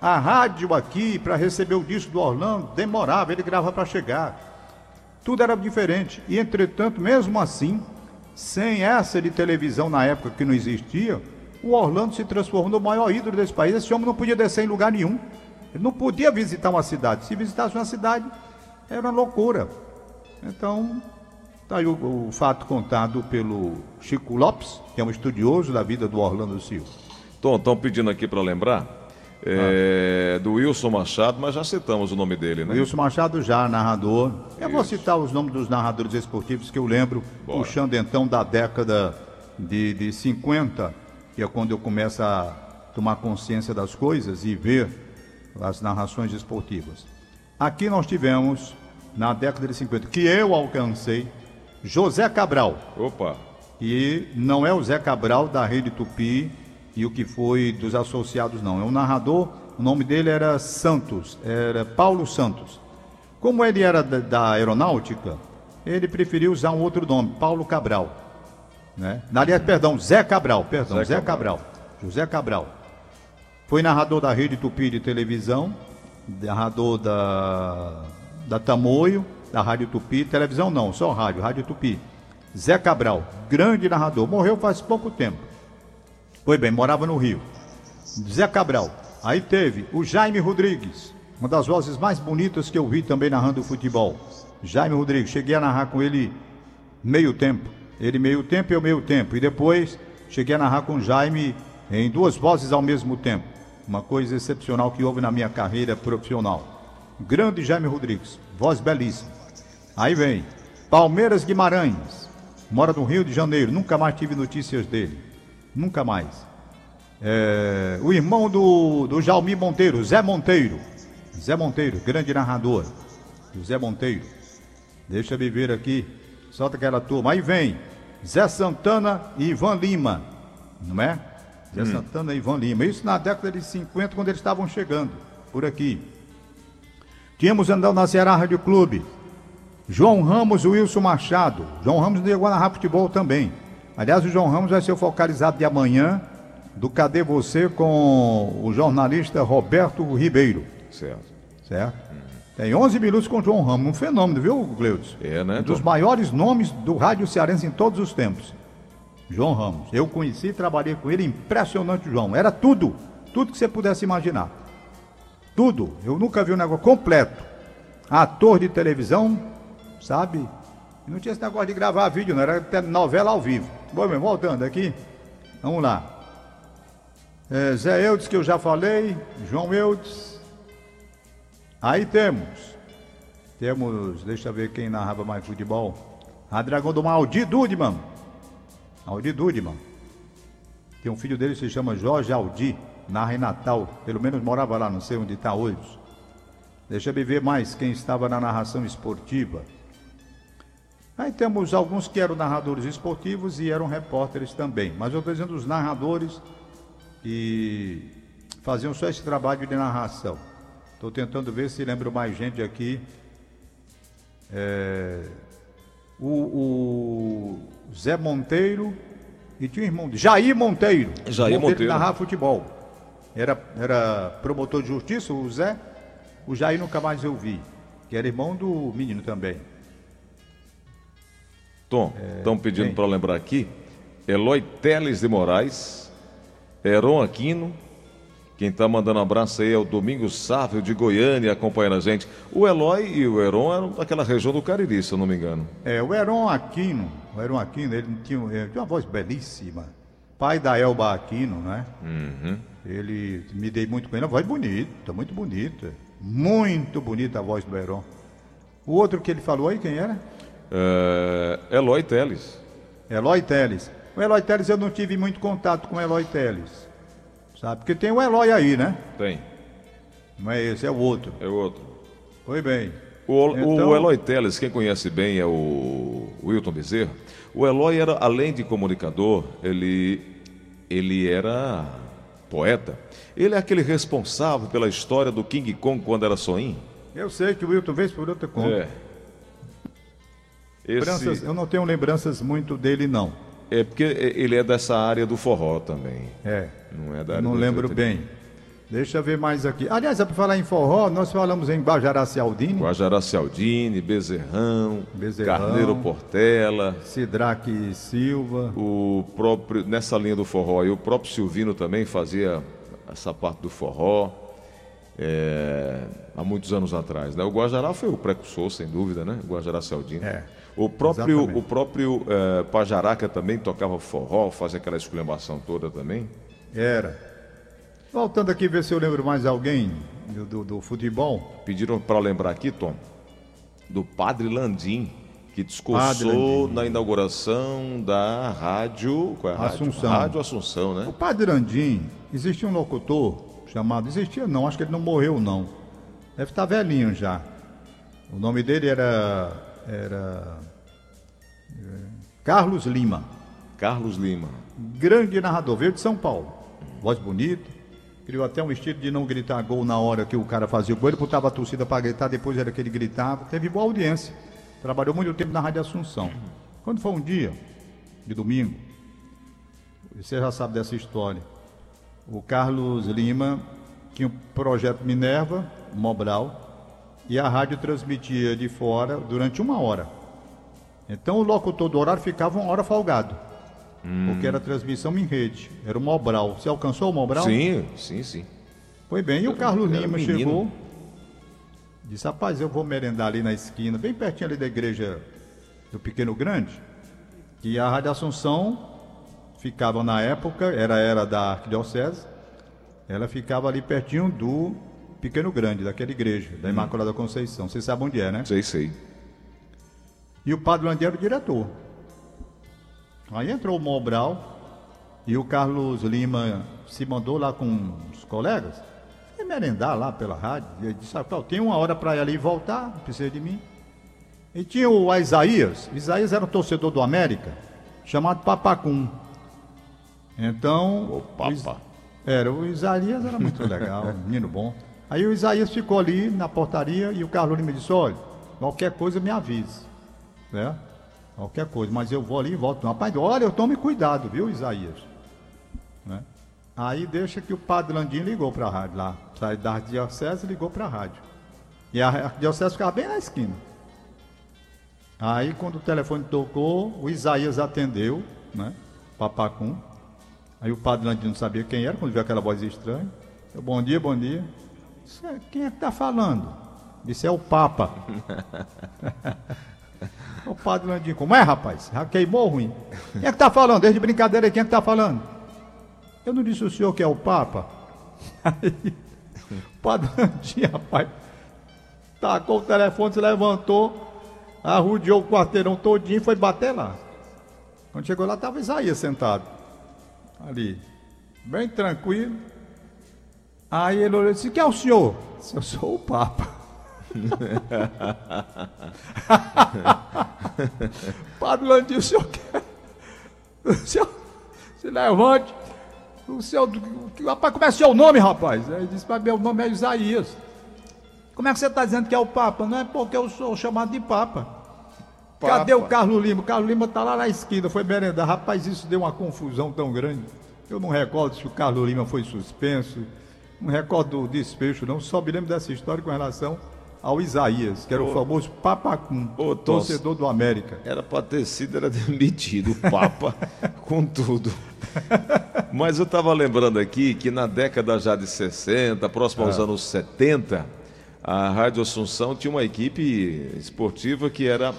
Speaker 1: A rádio aqui, para receber o disco do Orlando, demorava, ele gravava para chegar. Tudo era diferente. E, entretanto, mesmo assim, sem essa de televisão na época que não existia, o Orlando se transformou no maior ídolo desse país. Esse homem não podia descer em lugar nenhum. Ele não podia visitar uma cidade. Se visitasse uma cidade, era uma loucura. Então, está aí o, o fato contado pelo Chico Lopes, que é um estudioso da vida do Orlando Silva.
Speaker 2: Tom, estão pedindo aqui para lembrar é, do Wilson Machado, mas já citamos o nome dele, né?
Speaker 1: Wilson Machado já, narrador. Eu vou citar os nomes dos narradores esportivos que eu lembro,
Speaker 2: Bora.
Speaker 1: puxando então da década de, de 50, que é quando eu começo a tomar consciência das coisas e ver as narrações esportivas. Aqui nós tivemos, na década de 50, que eu alcancei, José Cabral.
Speaker 2: Opa,
Speaker 1: E não é o Zé Cabral da Rede Tupi e o que foi dos associados, não. É um narrador, o nome dele era Santos, era Paulo Santos. Como ele era da, da aeronáutica, ele preferiu usar um outro nome, Paulo Cabral. Né? Aliás, perdão, Zé Cabral, perdão,
Speaker 2: Zé
Speaker 1: Zé,
Speaker 2: Cabral.
Speaker 1: Cabral. José Cabral. Foi narrador da Rede Tupi de televisão, narrador da, da Tamoio, da Rádio Tupi, televisão não, só rádio, Rádio Tupi. Zé Cabral, grande narrador, morreu faz pouco tempo. Foi bem, morava no Rio. Zé Cabral. Aí teve o Jaime Rodrigues, uma das vozes mais bonitas que eu vi também narrando futebol. Jaime Rodrigues, cheguei a narrar com ele meio tempo. Ele meio tempo e eu meio tempo. E depois cheguei a narrar com Jaime em duas vozes ao mesmo tempo. Uma coisa excepcional que houve na minha carreira profissional. Grande Jaime Rodrigues, voz belíssima. Aí vem Palmeiras Guimarães, mora no Rio de Janeiro, nunca mais tive notícias dele. Nunca mais. É, o irmão do, do Jaumi Monteiro, Zé Monteiro. Zé Monteiro, grande narrador. O Zé Monteiro. Deixa eu ver aqui. Solta aquela turma. Aí vem Zé Santana e Ivan Lima. Não é? Zé Santana e Ivan Lima. Isso na década de 50, quando eles estavam chegando por aqui. Tínhamos andando na Ceará Rádio Clube. João Ramos e Wilson Machado. João Ramos a narrar futebol também. Aliás, o João Ramos vai ser focalizado de amanhã do Cadê Você com o jornalista Roberto Ribeiro.
Speaker 2: Certo.
Speaker 1: Certo? Tem 11 minutos com o João Ramos. Um fenômeno, viu, Gleudes?
Speaker 2: É, né,
Speaker 1: Um dos maiores nomes do rádio cearense em todos os tempos. João Ramos. Eu conheci e trabalhei com ele. Impressionante, João. Era tudo. Tudo que você pudesse imaginar. Tudo. Eu nunca vi um negócio completo. Ator de televisão, sabe? Não tinha esse negócio de gravar vídeo, não. Era até novela ao vivo. Bom, meu, voltando aqui. Vamos lá. É, Zé Eudes, que eu já falei. João Eudes. Aí temos. Temos, deixa eu ver quem narrava mais futebol. A Dragão do Mar, Dudman. Aldi Dudman. Tem um filho dele que se chama Jorge Aldi, narra em Natal. Pelo menos morava lá, não sei onde está hoje. Deixa eu ver mais quem estava na narração esportiva. Aí temos alguns que eram narradores esportivos e eram repórteres também. Mas eu estou dizendo os narradores que faziam só esse trabalho de narração. Estou tentando ver se lembro mais gente aqui. É, o, o Zé Monteiro e tinha um irmão de Jair Monteiro.
Speaker 2: Jair Monteiro.
Speaker 1: narrava futebol. Era, era promotor de justiça, o Zé. O Jair nunca mais eu vi. Que era irmão do menino também.
Speaker 2: Tom, estão pedindo
Speaker 1: quem?
Speaker 2: para lembrar aqui. Eloy Teles de Moraes, Heron Aquino. Quem está mandando um abraço aí é o Domingos Sávio de Goiânia acompanhando a gente. O Eloy e o Heron eram daquela região do Cariri, se eu não me engano.
Speaker 1: É, o Heron Aquino, o Heron Aquino, ele tinha, ele tinha uma voz belíssima. Pai da Elba Aquino, né? Ele me dei muito com ele, uma voz bonita, muito bonita. Muito bonita a voz do Heron. O outro que ele falou aí, quem era?
Speaker 2: É, Eloy Teles.
Speaker 1: Eloy Teles. O Eloy Teles eu não tive muito contato com o Eloy Teles. Sabe? Porque tem o Eloy aí, né?
Speaker 2: Tem,
Speaker 1: Não é esse, é o outro.
Speaker 2: é outro.
Speaker 1: Foi bem.
Speaker 2: O, o
Speaker 1: Então-
Speaker 2: Eloy Teles, quem conhece bem é o Wilton Bezerra. O Eloy era, além de comunicador, ele, ele era poeta. Ele é aquele responsável pela história do King Kong quando era soinho.
Speaker 1: Eu sei que o Wilton vez por outra conta.
Speaker 2: É.
Speaker 1: Lembranças-
Speaker 2: Esse,
Speaker 1: Eu não tenho lembranças muito dele, não.
Speaker 2: é porque ele é dessa área do forró também.
Speaker 1: É.
Speaker 2: Não é da área
Speaker 1: não lembro bem. Deixa eu ver mais aqui. Aliás, é para falar em forró, nós falamos em Guajará Cialdini,
Speaker 2: Guajará Cialdini, Bezerrão,
Speaker 1: Bezerrão.
Speaker 2: Carneiro Portela,
Speaker 1: Sidraque Silva.
Speaker 2: o próprio nessa linha do forró aí, o próprio Silvino também fazia essa parte do forró é, há muitos anos atrás, né? O Guajará foi o precursor, sem dúvida, né? O Guajará Cialdini.
Speaker 1: É,
Speaker 2: o próprio
Speaker 1: exatamente.
Speaker 2: o próprio é, Pajaraca também tocava forró, fazia aquela exclamação toda também.
Speaker 1: Era. Voltando aqui, ver se eu lembro mais alguém do, do- do futebol.
Speaker 2: Pediram para lembrar aqui, Tom, do Padre Landim, que discursou
Speaker 1: Landim.
Speaker 2: na inauguração da rádio, qual é a rádio?
Speaker 1: Assunção.
Speaker 2: Rádio Assunção, né?
Speaker 1: O Padre Andim, existia um locutor chamado. Existia não, acho que ele não morreu, não. Deve estar velhinho já. O nome dele era. Era. é, Carlos Lima.
Speaker 2: Carlos Lima.
Speaker 1: grande narrador, veio de São Paulo. Voz bonita. Criou até um estilo de não gritar gol na hora que o cara fazia o gol. Ele botava a torcida para gritar, depois era que ele gritava. Teve boa audiência. Trabalhou muito tempo na Rádio Assunção. Quando foi um dia, de domingo, você já sabe dessa história. O Carlos Lima tinha o projeto Minerva, Mobral, e a rádio transmitia de fora durante uma hora. Então o locutor do horário ficava uma hora folgado. Porque era transmissão em rede. Era o Mobral. Você alcançou o Mobral?
Speaker 2: Sim, sim, sim.
Speaker 1: Foi bem. E o Carlos
Speaker 2: Era
Speaker 1: Lima
Speaker 2: menino.
Speaker 1: chegou. Disse, rapaz, eu vou merendar ali na esquina, bem pertinho ali da igreja do Pequeno Grande. E a Rádio Assunção ficava na época, era era da Arquidiocese, ela ficava ali pertinho do Pequeno Grande, daquela igreja, da Imaculada Conceição. Vocês sabem onde é, né?
Speaker 2: Sei, sei.
Speaker 1: E o Padre Landim era o diretor. Aí entrou o Mobral e o Carlos Lima se mandou lá com os colegas e merendar lá pela rádio. E ele disse, ah, tem uma hora para ir ali e voltar, não precisa de mim. E tinha o Isaías, Isaías era um torcedor do América, chamado Papacum. Então.
Speaker 2: O Papa.
Speaker 1: Era, o Isaías era muito legal, menino bom. Aí o Isaías ficou ali na portaria e o Carlos Lima disse, olha, qualquer coisa me avise. Né? Qualquer coisa, mas eu vou ali e volto. Rapaz, olha, eu tome cuidado, viu, Isaías? Né? Aí deixa que o padre Landim ligou para a rádio lá. Sai da arquidiocese e ligou para a rádio. E a arquidiocese ficava bem na esquina. Aí quando o telefone tocou, o Isaías atendeu, né? Papacum. Aí o padre Landim não sabia quem era, quando viu aquela voz estranha. Eu, bom dia, bom dia. Disse, "É, Quem é que está falando? Disse, é o Papa. o padre Landim, como é, rapaz? Já queimou ruim. Quem é que está falando? Desde brincadeira quem é que está falando? Eu não disse o senhor que é o Papa? Aí, o padre Landim, rapaz, tacou o telefone, se levantou, arrudeou o quarteirão todinho e foi bater lá. Quando chegou lá, estava Isaías sentado. Ali, bem tranquilo. Aí ele olhou e disse: Quem é o senhor? Eu sou o Papa. Padre Landim, o senhor quer? O senhor se levante. O seu. Rapaz, como é seu nome, rapaz? Ele disse: Mas meu nome é Isaías. Como é que você está dizendo que é o Papa? Não é porque eu sou chamado de Papa. Cadê o Carlos Lima? O Carlos Lima está lá na esquina, foi merendar. Rapaz, isso deu uma confusão tão grande. Eu não recordo se o Carlos Lima foi suspenso, não recordo do desfecho, não. Só me lembro dessa história com relação ao Isaías, que era o famoso Papacum,
Speaker 2: Tos.
Speaker 1: torcedor do América.
Speaker 2: Era para ter sido, era demitido, o Papa, com tudo. Mas eu estava lembrando aqui que na década já de 60, próximo aos anos 70, a Rádio Assunção tinha uma equipe esportiva que era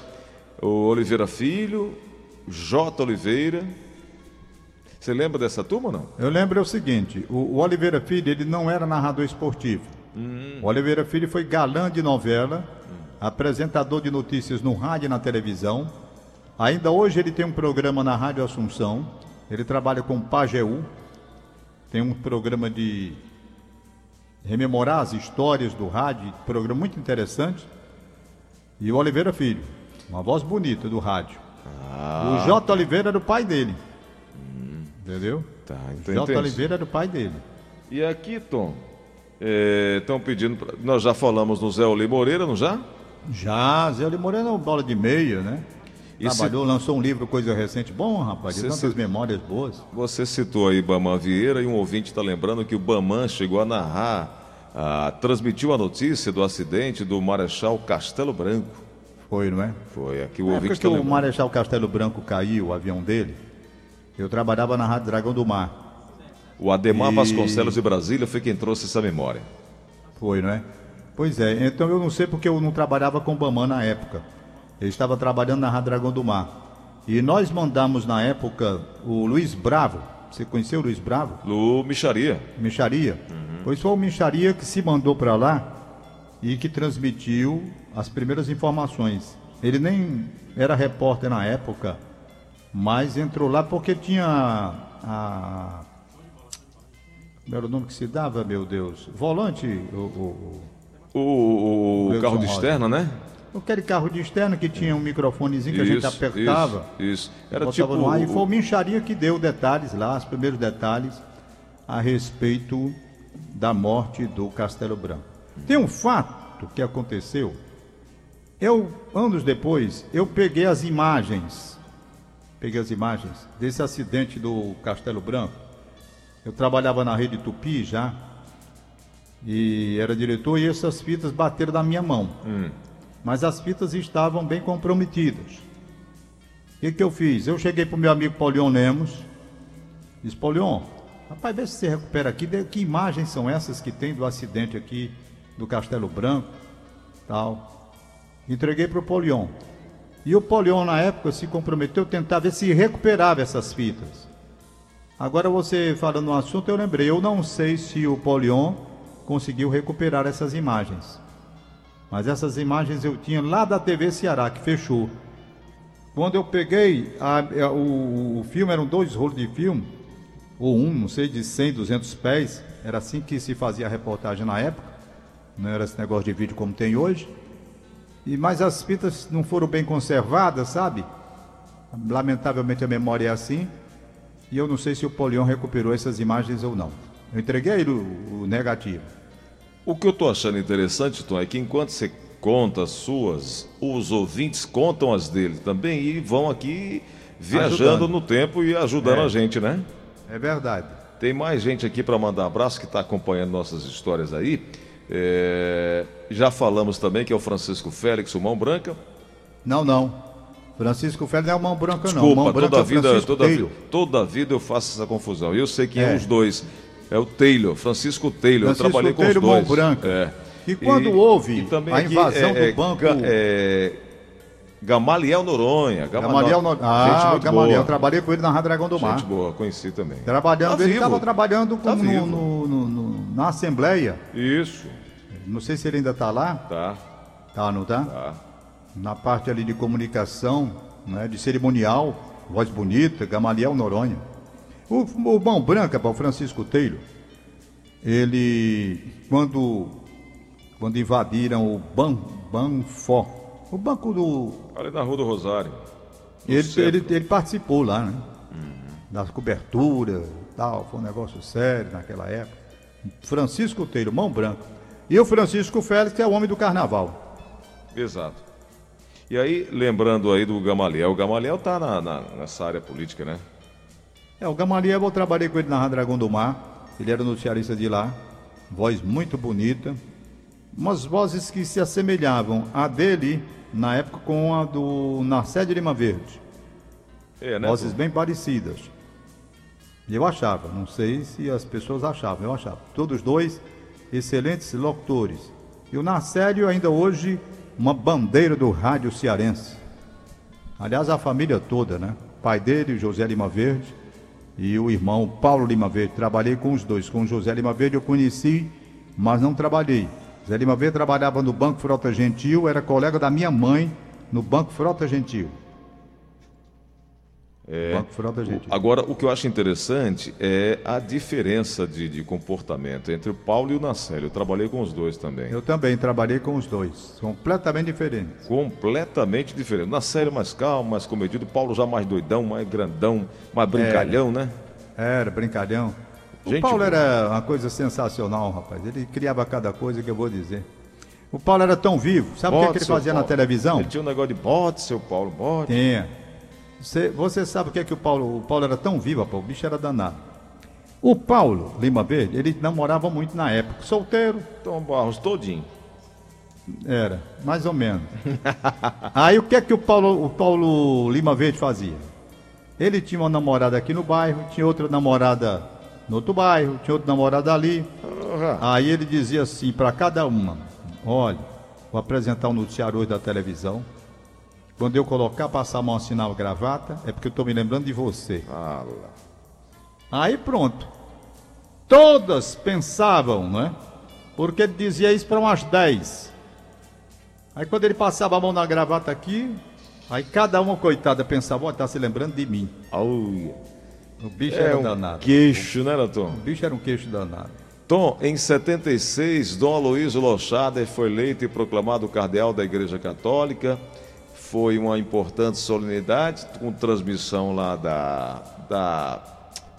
Speaker 2: o Oliveira Filho, J. Oliveira. Você lembra dessa turma ou não?
Speaker 1: Eu lembro é o seguinte, o, o Oliveira Filho, ele não era narrador esportivo. O Oliveira Filho foi galã de novela, apresentador de notícias no rádio e na televisão. Ainda hoje ele tem um programa na Rádio Assunção. Ele trabalha com o Pajeú. Tem um programa de rememorar as histórias do rádio, programa muito interessante. E o Oliveira Filho, uma voz bonita do rádio. O J. Oliveira era o pai dele. Entendeu?
Speaker 2: Tá,
Speaker 1: O
Speaker 2: então
Speaker 1: J. Oliveira era o pai dele.
Speaker 2: E aqui, Tom, estão pedindo. pra- Nós já falamos no Zé Oli Moreira, não já?
Speaker 1: Já, Zé Oli Moreira é um bola de meia, né?
Speaker 2: E se-
Speaker 1: Trabalhou, lançou um livro, coisa recente. Bom, rapaz, de tantas
Speaker 2: se-
Speaker 1: memórias boas.
Speaker 2: Você citou aí Bamã Vieira e um ouvinte está lembrando que o Bamã chegou a narrar, a, transmitiu a notícia do acidente do Marechal Castelo Branco.
Speaker 1: Foi, não é?
Speaker 2: Foi aqui o ouvinte está
Speaker 1: o
Speaker 2: lembrando.
Speaker 1: Marechal Castelo Branco caiu, o avião dele, eu trabalhava na Rádio Dragão do Mar.
Speaker 2: O Ademar
Speaker 1: E-
Speaker 2: Vasconcelos de Brasília foi quem trouxe essa memória.
Speaker 1: Foi, não é? Pois é, então eu não sei porque eu não trabalhava com o Bamã na época. Eu estava trabalhando na Rádio Dragão do Mar. E nós mandamos na época o Luiz Bravo. Você conheceu o Luiz Bravo?
Speaker 2: Lu Micharia.
Speaker 1: Micharia. Pois foi o Micharia que se mandou para lá e que transmitiu as primeiras informações. Ele nem era repórter na época, mas entrou lá porque tinha a. Como era o nome que se dava, meu Deus? Volante, o, o,
Speaker 2: O, o- carro de externa, né?
Speaker 1: aquele carro de externo que tinha um microfonezinho que a gente apertava.
Speaker 2: Isso, isso. Era tipo.
Speaker 1: no ar, e foi o Mincharia que deu detalhes lá, os primeiros detalhes a respeito da morte do Castelo Branco. Tem um fato que aconteceu. Eu, anos depois, eu peguei as imagens peguei as imagens desse acidente do Castelo Branco. Eu trabalhava na rede Tupi já, e era diretor, e essas fitas bateram na minha mão.
Speaker 2: Hum.
Speaker 1: Mas as fitas estavam bem comprometidas. O que, que eu fiz? Eu cheguei para o meu amigo Paulion Lemos, disse, Paulion, rapaz, vê se você recupera aqui, que imagens são essas que tem do acidente aqui do Castelo Branco, tal. Entreguei para o Polion. E o Polion, na época, se comprometeu a tentar ver se recuperava essas fitas. Agora, você falando no assunto, eu lembrei. Eu não sei se o Polion conseguiu recuperar essas imagens. Mas essas imagens eu tinha lá da TV Ceará, que fechou. Quando eu peguei, a- a- o, o filme, eram dois rolos de filme, ou um, não sei, de 100, 200 pés. Era assim que se fazia a reportagem na época. Não era esse negócio de vídeo como tem hoje. E, mas as fitas não foram bem conservadas, sabe? Lamentavelmente a memória é assim. E eu não sei se o Polion recuperou essas imagens ou não. Eu entreguei o, o negativo.
Speaker 2: O que eu tô achando interessante, Tom, é que enquanto você conta as suas, os ouvintes contam as dele também e vão aqui viajando
Speaker 1: Ajudando.
Speaker 2: no tempo e ajudando
Speaker 1: É.
Speaker 2: a gente, né?
Speaker 1: É verdade.
Speaker 2: Tem mais gente aqui para mandar abraço que está acompanhando nossas histórias aí. É, Já falamos também que é o Francisco Félix, o Mão Branca.
Speaker 1: Não, não. Francisco Félix não é o mão branca, não.
Speaker 2: Desculpa,
Speaker 1: Mão branca
Speaker 2: toda
Speaker 1: é
Speaker 2: a
Speaker 1: o
Speaker 2: vida,
Speaker 1: Francisco
Speaker 2: toda,
Speaker 1: Taylor.
Speaker 2: vida, toda eu faço essa confusão. E eu sei quem é.
Speaker 1: É.
Speaker 2: os dois. É o Taylor, Francisco Taylor.
Speaker 1: Francisco
Speaker 2: eu trabalhei com
Speaker 1: Taylor,
Speaker 2: os
Speaker 1: Mão
Speaker 2: dois.
Speaker 1: Branca.
Speaker 2: É.
Speaker 1: E quando houve
Speaker 2: também
Speaker 1: a invasão
Speaker 2: é- é
Speaker 1: do banco-
Speaker 2: Ga- é, Gamaliel Noronha. Gama-
Speaker 1: Gamaliel,
Speaker 2: no-
Speaker 1: no... ah,
Speaker 2: gente
Speaker 1: Gamaliel,
Speaker 2: boa.
Speaker 1: trabalhei com ele na Rádio Dragão do Mar.
Speaker 2: Gente boa, conheci também.
Speaker 1: Trabalhando,
Speaker 2: Tá
Speaker 1: ele estava trabalhando
Speaker 2: Tá
Speaker 1: como
Speaker 2: vivo.
Speaker 1: no, no- no- na Assembleia.
Speaker 2: Isso,
Speaker 1: Não sei se ele ainda está lá.
Speaker 2: tá,
Speaker 1: Tá, não tá?
Speaker 2: tá.
Speaker 1: Na parte ali de comunicação, né, de cerimonial, voz bonita, Gamaliel Noronha. O, o Mão Branca, o Francisco Taylor, ele, quando, quando invadiram o Ban, Banfó, o banco do.
Speaker 2: Ali na Rua do Rosário.
Speaker 1: Ele, ele, ele participou lá, né? Das coberturas tal, foi um negócio sério naquela época. Francisco Taylor, Mão Branca. E o Francisco Félix, que é o homem do carnaval.
Speaker 2: Exato. E aí, lembrando aí do Gamaliel, o Gamaliel tá na, na- nessa área política, né?
Speaker 1: É, o Gamaliel, eu trabalhei com ele na Rádio Dragão do Mar. Ele era noticiarista de lá. Voz muito bonita. Umas vozes que se assemelhavam a dele na época com a do Narcé de Lima Verde.
Speaker 2: É, né?
Speaker 1: Vozes
Speaker 2: Tom?
Speaker 1: bem parecidas. Eu achava, não sei se as pessoas achavam, eu achava. Todos dois excelentes locutores. E o Narcélio ainda hoje uma bandeira do rádio cearense. Aliás, a família toda, né? Pai dele, o José Lima Verde, e o irmão Paulo Lima Verde. Trabalhei com os dois. Com o José Lima Verde eu conheci, mas não trabalhei. José Lima Verde trabalhava no Banco Frota Gentil, era colega da minha mãe no Banco Frota Gentil.
Speaker 2: É.
Speaker 1: Banco Frota Gentil.
Speaker 2: Agora, o que eu acho interessante é a diferença de, de comportamento entre o Paulo e o Nacélio. Eu trabalhei com os dois também.
Speaker 1: Eu também trabalhei com os dois, completamente diferentes.
Speaker 2: Completamente diferente. Nacélio mais calmo, mais comedido. O Paulo já mais doidão, mais grandão, mais brincalhão, né?
Speaker 1: Era brincalhão. O
Speaker 2: Gente
Speaker 1: Paulo era uma coisa sensacional, rapaz. Ele criava cada coisa que eu vou dizer. O Paulo era tão vivo. Sabe o que,
Speaker 2: Bote,
Speaker 1: que ele fazia na
Speaker 2: Paulo.
Speaker 1: televisão?
Speaker 2: Ele tinha um negócio de bote, seu Paulo, bote.
Speaker 1: Tinha. Você, você sabe o que é que o Paulo. O Paulo era tão vivo, rapaz. O bicho era danado. O Paulo Lima Verde, ele namorava muito na época. Solteiro,
Speaker 2: Tom Barros todinho.
Speaker 1: Era, mais ou menos. Aí o que é que o Paulo, o Paulo Lima Verde fazia? Ele tinha uma namorada aqui no bairro, tinha outra namorada no outro bairro, tinha outra namorada ali. Aí ele dizia assim para cada uma: Olha, vou apresentar o noticiário hoje da televisão. Quando eu colocar, passar a mão assim na gravata, é porque eu estou me lembrando de você.
Speaker 2: Ah,
Speaker 1: Aí pronto. Todas pensavam, né? Porque ele dizia isso para umas 10. Aí quando ele passava a mão na gravata aqui, aí cada uma, coitada, pensava, ó, tá se lembrando de mim.
Speaker 2: Auia.
Speaker 1: O bicho
Speaker 2: É
Speaker 1: era
Speaker 2: um
Speaker 1: danado.
Speaker 2: queixo, né, Tom?
Speaker 1: O bicho era um queixo danado.
Speaker 2: Tom, em 76, Dom Aloysio Lochader foi eleito e proclamado cardeal da Igreja Católica. Foi uma importante solenidade, com transmissão lá da, da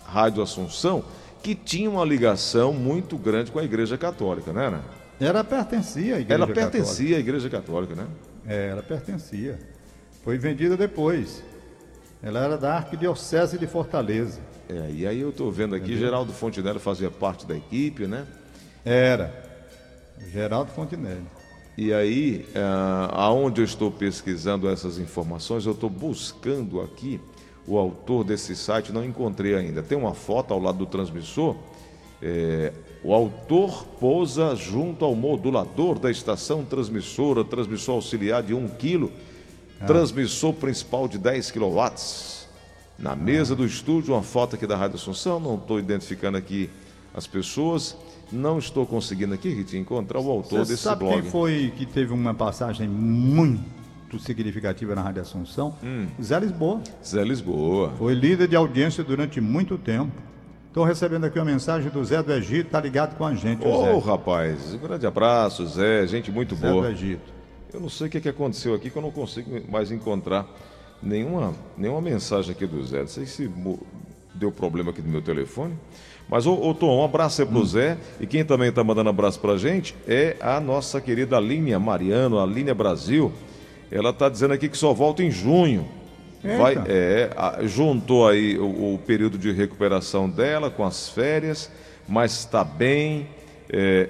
Speaker 2: Rádio Assunção, que tinha uma ligação muito grande com a Igreja Católica, né? né?
Speaker 1: Ela pertencia à igreja
Speaker 2: Ela
Speaker 1: católica.
Speaker 2: pertencia à Igreja Católica, né?
Speaker 1: É, ela pertencia. Foi vendida depois. Ela era da Arquidiocese de Fortaleza.
Speaker 2: É, e aí eu estou vendo aqui, Geraldo Fontenelle fazia parte da equipe, né?
Speaker 1: Era. Geraldo Fontenelle.
Speaker 2: E aí, ah, aonde eu estou pesquisando essas informações, eu estou buscando aqui o autor desse site, não encontrei ainda. Tem uma foto ao lado do transmissor. é, o autor pousa junto ao modulador da estação transmissora, transmissor auxiliar de 1 kg, transmissor principal de 10 kW. Na mesa do estúdio, uma foto aqui da Rádio Assunção, não estou identificando aqui as pessoas, não estou conseguindo aqui, Ritinho, encontrar o autor
Speaker 1: Você
Speaker 2: desse
Speaker 1: sabe
Speaker 2: blog.
Speaker 1: quem foi que teve uma passagem muito significativa na Rádio Assunção?
Speaker 2: Hum.
Speaker 1: Zé Lisboa.
Speaker 2: Zé Lisboa.
Speaker 1: Foi líder de audiência durante muito tempo. Estou recebendo aqui uma mensagem do Zé do Egito, tá ligado com a gente,
Speaker 2: Ô,
Speaker 1: Zé.
Speaker 2: rapaz, um grande abraço, Zé, gente muito
Speaker 1: Zé do
Speaker 2: boa.
Speaker 1: Egito.
Speaker 2: Eu não sei o que, que aconteceu aqui, que eu não consigo mais encontrar nenhuma, nenhuma mensagem aqui do Zé. Não sei se deu problema aqui no meu telefone. Mas, ô, ô Tom, um abraço aí pro Zé. E quem também tá mandando abraço pra gente é a nossa querida Aline Mariano, Aline Brasil. Ela tá dizendo aqui que só volta em junho. Vai,
Speaker 1: Eita.
Speaker 2: é, a- juntou aí o, o período de recuperação dela com as férias, mas está bem, é,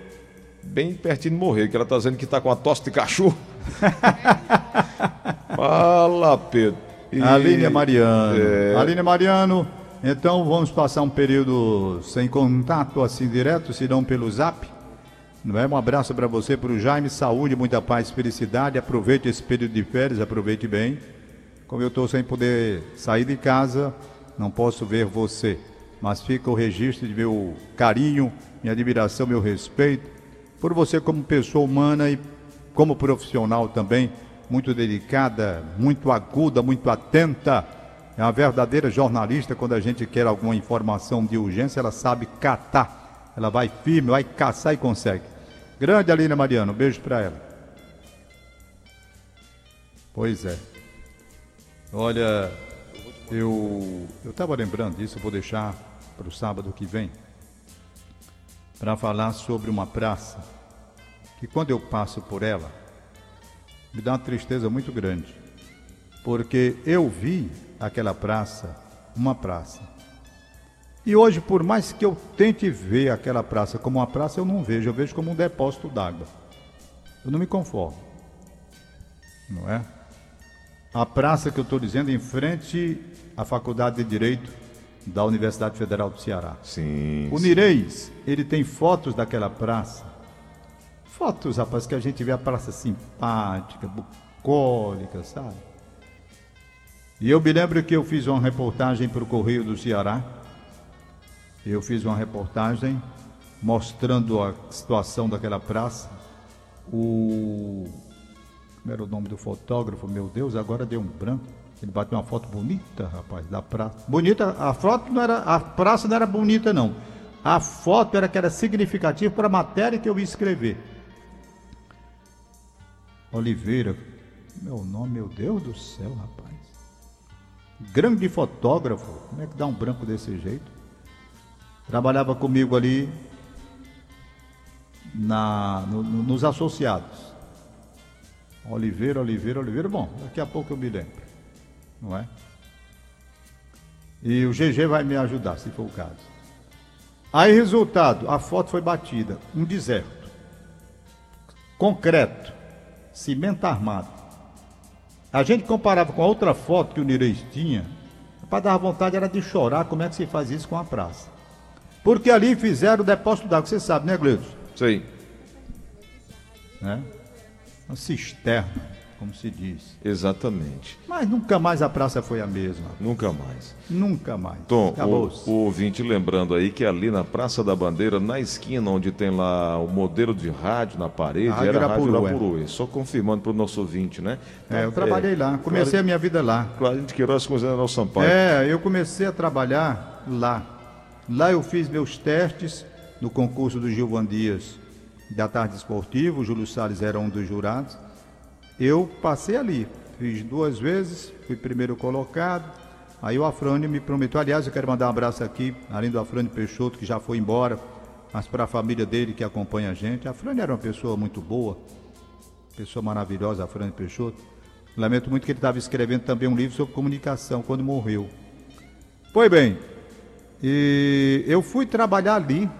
Speaker 2: bem pertinho de morrer, que ela está dizendo que está com a tosse de cachorro. Fala, Pedro. E-
Speaker 1: Aline Mariano.
Speaker 2: É.
Speaker 1: Aline Mariano, então vamos passar um período sem contato assim direto, se não pelo zap. Não é? Um abraço para você, para o Jaime, saúde, muita paz, felicidade. Aproveite esse período de férias, aproveite bem. Como eu estou sem poder sair de casa, não posso ver você. Mas fica o registro de meu carinho, minha admiração, meu respeito por você como pessoa humana e como profissional também, muito dedicada, muito aguda, muito atenta. É uma verdadeira jornalista quando a gente quer alguma informação de urgência, ela sabe catar. Ela vai firme, vai caçar e consegue. Grande Aline Mariano, um beijo para ela. Pois é. Olha, eu eu estava lembrando disso, eu vou deixar para o sábado que vem para falar sobre uma praça que quando eu passo por ela me dá uma tristeza muito grande, porque eu vi aquela praça uma praça. E hoje, por mais que eu tente ver aquela praça como uma praça, eu não vejo, eu vejo como um depósito d'água. Eu não me conformo. Não é? A praça que eu estou dizendo em frente à Faculdade de Direito da Universidade Federal do Ceará.
Speaker 2: Sim.
Speaker 1: O Nireis, ele tem fotos daquela praça. Fotos, rapaz, que a gente vê a praça simpática, bucólica, sabe? E eu me lembro que eu fiz uma reportagem para o Correio do Ceará. Eu fiz uma reportagem mostrando a situação daquela praça. O. Como era o nome do fotógrafo? Meu Deus, agora deu um branco. Ele bateu uma foto bonita, rapaz, da praça. Bonita, a foto não era. A praça não era bonita, não. A foto era que era significativa para a matéria que eu ia escrever. Oliveira, meu nome, meu Deus do céu, rapaz. Grande fotógrafo, como é que dá um branco desse jeito? Trabalhava comigo ali na, no- no- nos associados. Oliveira, Oliveira, Oliveira. Bom, daqui a pouco eu me lembro. Não é? E o GG vai me ajudar, se for o caso. Aí, resultado, a foto foi batida. Um deserto. Concreto. Cimento armado. A gente comparava com a outra foto que o Nireis tinha. Para dar vontade era de chorar como é que se faz isso com a praça. Porque ali fizeram o depósito d'água, você sabe, né, Gleudson?
Speaker 2: Sei.
Speaker 1: Né? Uma cisterna, como se diz.
Speaker 2: Exatamente.
Speaker 1: Mas nunca mais a praça foi a mesma.
Speaker 2: Nunca mais.
Speaker 1: Nunca mais.
Speaker 2: Tom, o, o ouvinte lembrando aí que ali na Praça da Bandeira, na esquina onde tem lá o modelo de rádio na parede,
Speaker 1: A
Speaker 2: era a Rádio
Speaker 1: Irapuru, é.
Speaker 2: Só confirmando para o nosso ouvinte, né?
Speaker 1: É, eu trabalhei lá, comecei a minha vida lá.
Speaker 2: Claro, de Queiroz com o General Sampaio.
Speaker 1: É, eu comecei a trabalhar lá. Lá eu fiz meus testes no concurso do Gilvan Dias da tarde esportiva, o Júlio Salles era um dos jurados. Eu passei ali, fiz duas vezes, fui primeiro colocado. Aí o Afrânio me prometeu, aliás, eu quero mandar um abraço aqui, além do Afrânio Peixoto, que já foi embora, mas para a família dele que acompanha a gente. A era uma pessoa muito boa, pessoa maravilhosa, a Peixoto. Lamento muito que ele estava escrevendo também um livro sobre comunicação quando morreu. Pois bem, eu fui trabalhar ali.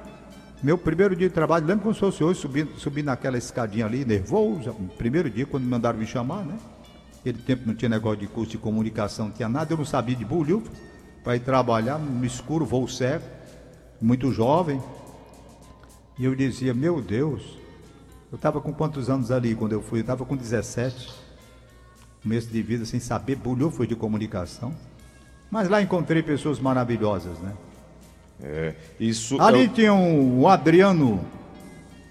Speaker 1: Meu primeiro dia de trabalho, lembro como se fosse hoje, subindo, subindo naquela escadinha ali, nervoso. Primeiro dia, quando mandaram me chamar, né? Aquele tempo não tinha negócio de curso de comunicação, não tinha nada, eu não sabia de bulho para ir trabalhar no escuro, voo cego, muito jovem. E eu dizia, meu Deus, eu estava com quantos anos ali quando eu fui? Eu estava com 17, começo de vida sem saber, bulho foi de comunicação. Mas lá encontrei pessoas maravilhosas, né?
Speaker 2: É, isso
Speaker 1: Ali
Speaker 2: é...
Speaker 1: tinha um, um Adriano,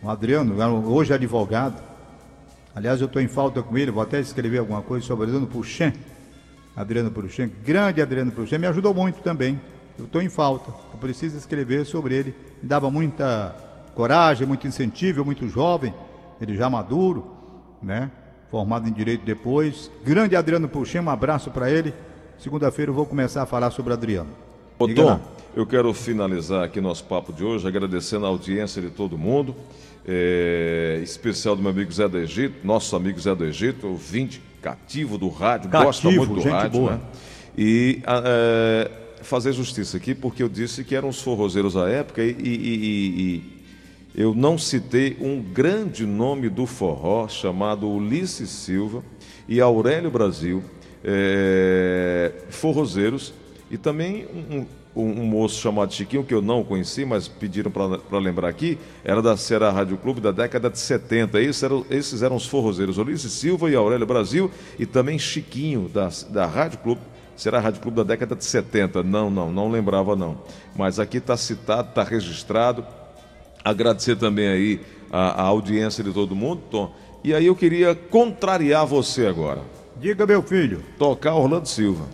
Speaker 1: Adriano, hoje advogado. Aliás, eu estou em falta com ele, vou até escrever alguma coisa sobre Adriano Puxem. Adriano Puxem, grande Adriano Puxem, me ajudou muito também. Eu estou em falta, eu preciso escrever sobre ele. Me dava muita coragem, muito incentivo, muito jovem, ele já maduro, né? Formado em direito depois. Grande Adriano Puxem, um abraço para ele. Segunda-feira eu vou começar a falar sobre Adriano.
Speaker 2: Ô, Tom, eu quero finalizar aqui nosso papo de hoje agradecendo a audiência de todo mundo, é, especial do meu amigo Zé do Egito, nosso amigo Zé do Egito, ouvinte cativo do rádio,
Speaker 1: Cativo,
Speaker 2: gosta muito do rádio,
Speaker 1: boa.
Speaker 2: né? E é, fazer justiça aqui, porque eu disse que eram os forrozeiros à época e, e- e- e eu não citei um grande nome do forró chamado Ulisses Silva e Aurélio Brasil, é, forrozeiros, e também um, um- um moço chamado Chiquinho, que eu não conheci, mas pediram para lembrar aqui, era da Ceará Rádio Clube da década de 70. Esses eram, esses eram os forrozeiros, Ulisses Silva e Aurélio Brasil, e também Chiquinho, da, da Rádio Clube. Será Rádio Clube da década de 70. Não, não, não lembrava não. Mas aqui está citado, está registrado. Agradecer também aí a, a audiência de todo mundo, Tom. E aí eu queria contrariar você agora.
Speaker 1: Diga, meu filho.
Speaker 2: Tocar Orlando Silva.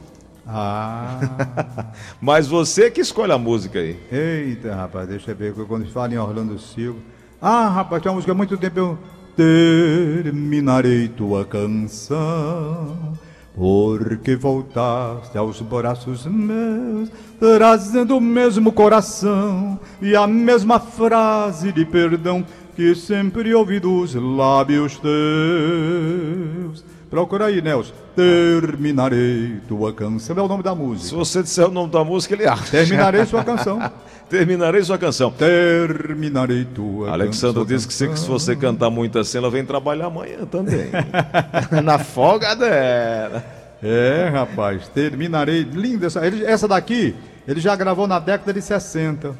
Speaker 1: Ah,
Speaker 2: Mas você que escolhe a música aí.
Speaker 1: eita, rapaz, deixa eu ver, quando fala em Orlando Silva. Ah, rapaz, tem uma música há muito tempo. Eu terminarei tua canção. Porque voltaste aos braços meus, trazendo o mesmo coração e a mesma frase de perdão que sempre ouvi dos lábios teus. Procura aí, Nelson. Terminarei tua canção. É o nome da
Speaker 2: Se
Speaker 1: música.
Speaker 2: você disser o nome da música, ele acha.
Speaker 1: Terminarei sua canção.
Speaker 2: Terminarei sua canção.
Speaker 1: Terminarei tua
Speaker 2: Alexandre disse que se, se você cantar muito assim, ela vem trabalhar amanhã também. Na folga dela.
Speaker 1: É, rapaz, terminarei. Linda essa. ele- essa daqui, ele já gravou na década de 60.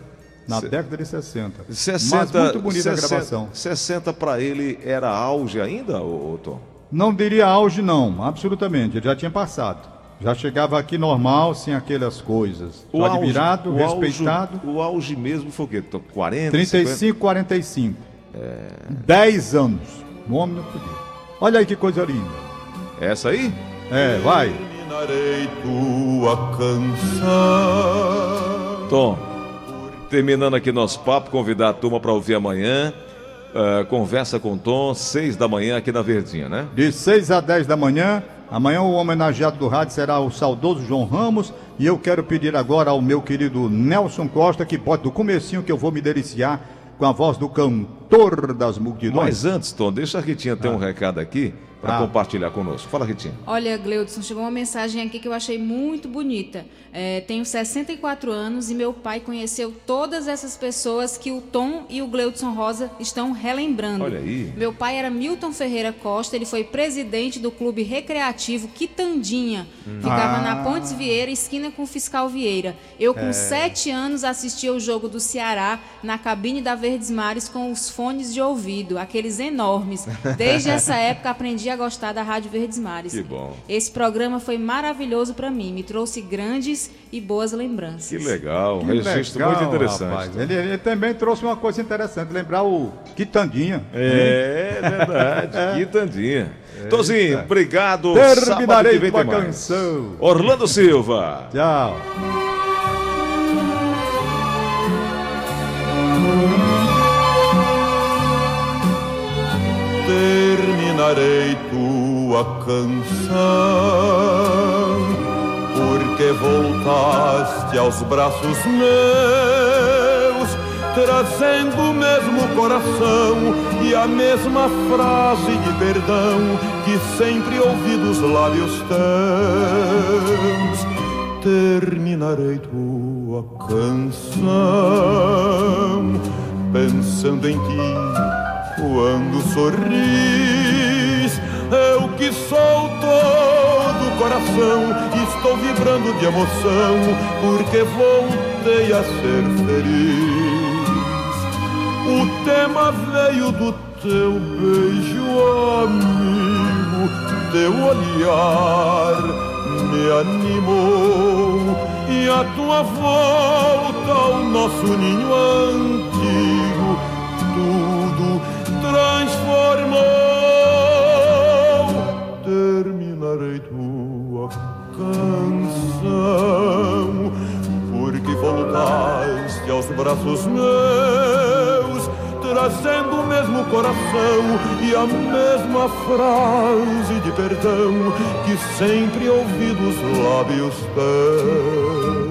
Speaker 1: Na
Speaker 2: Se-
Speaker 1: década de 60.
Speaker 2: 60,
Speaker 1: Mas muito bonita a
Speaker 2: 60,
Speaker 1: gravação.
Speaker 2: 60 para ele era auge ainda, ô, ô, Tom?
Speaker 1: Não diria auge, não, absolutamente. Ele já tinha passado. Já chegava aqui normal, sem aquelas coisas.
Speaker 2: O auge-
Speaker 1: admirado,
Speaker 2: o auge-
Speaker 1: respeitado.
Speaker 2: o auge mesmo foi o quê? Tom? 40,
Speaker 1: 35, 45. 10 anos. O homem não podia. Olha aí que coisa linda.
Speaker 2: 50? Essa aí?
Speaker 1: É, vai.
Speaker 5: Terminarei tua canção.
Speaker 2: Tom, terminando aqui nosso papo, convidar a turma para ouvir amanhã. Eh, conversa com Tom, 6 da manhã aqui na Verdinha, né?
Speaker 1: De 6 a 10 da manhã. Amanhã o homenageado do rádio será o saudoso João Ramos. E eu quero pedir agora ao meu querido Nelson Costa que bote do comecinho que eu vou me deliciar com a voz do cantor das multidões.
Speaker 2: Mas antes, Tom, deixa a Ritinha ter um recado aqui para
Speaker 1: Ah.
Speaker 2: compartilhar conosco. Fala, Ritinha.
Speaker 3: Olha, Gleudson, chegou uma mensagem aqui que eu achei muito bonita. É, tenho 64 anos e meu pai conheceu todas essas pessoas que o Tom e o Gleudson Rosa estão relembrando.
Speaker 2: Olha aí.
Speaker 3: Meu pai era Milton Ferreira Costa, ele foi presidente do Clube Recreativo Quitandinha. Ficava
Speaker 1: Ah.
Speaker 3: na Pontes Vieira, esquina com o Fiscal Vieira. Eu, com sete anos, assistia o jogo do Ceará na cabine da Verdes Mares com os fones de ouvido, aqueles enormes. Desde essa época aprendi a gostar da Rádio Verdes Mares.
Speaker 2: Que bom.
Speaker 3: Esse programa foi maravilhoso para mim, me trouxe grandes e boas lembranças.
Speaker 2: Que legal, um
Speaker 1: Que
Speaker 2: registro
Speaker 1: legal,
Speaker 2: muito interessante.
Speaker 1: rapaz. Ele, ele também trouxe uma coisa interessante, lembrar o Quitandinha.
Speaker 2: É verdade, quitandinha. Tozinho, obrigado.
Speaker 1: Terminarei
Speaker 2: tem mais.
Speaker 1: canção.
Speaker 2: Orlando Silva.
Speaker 1: Tchau.
Speaker 5: terminarei tua canção, porque voltaste aos braços meus, trazendo o mesmo coração e a mesma frase de perdão que sempre ouvi dos lábios teus. Terminarei tua canção pensando em ti quando sorris. Eu que sou todo coração, estou vibrando de emoção porque voltei a ser feliz. O tema veio do teu beijo, amigo, teu olhar me animou e a tua volta ao nosso ninho antigo tudo transformou. Terminarei tua canção porque voltaste aos braços meus trazendo o mesmo coração e a mesma frase de perdão que sempre ouvi dos lábios teus.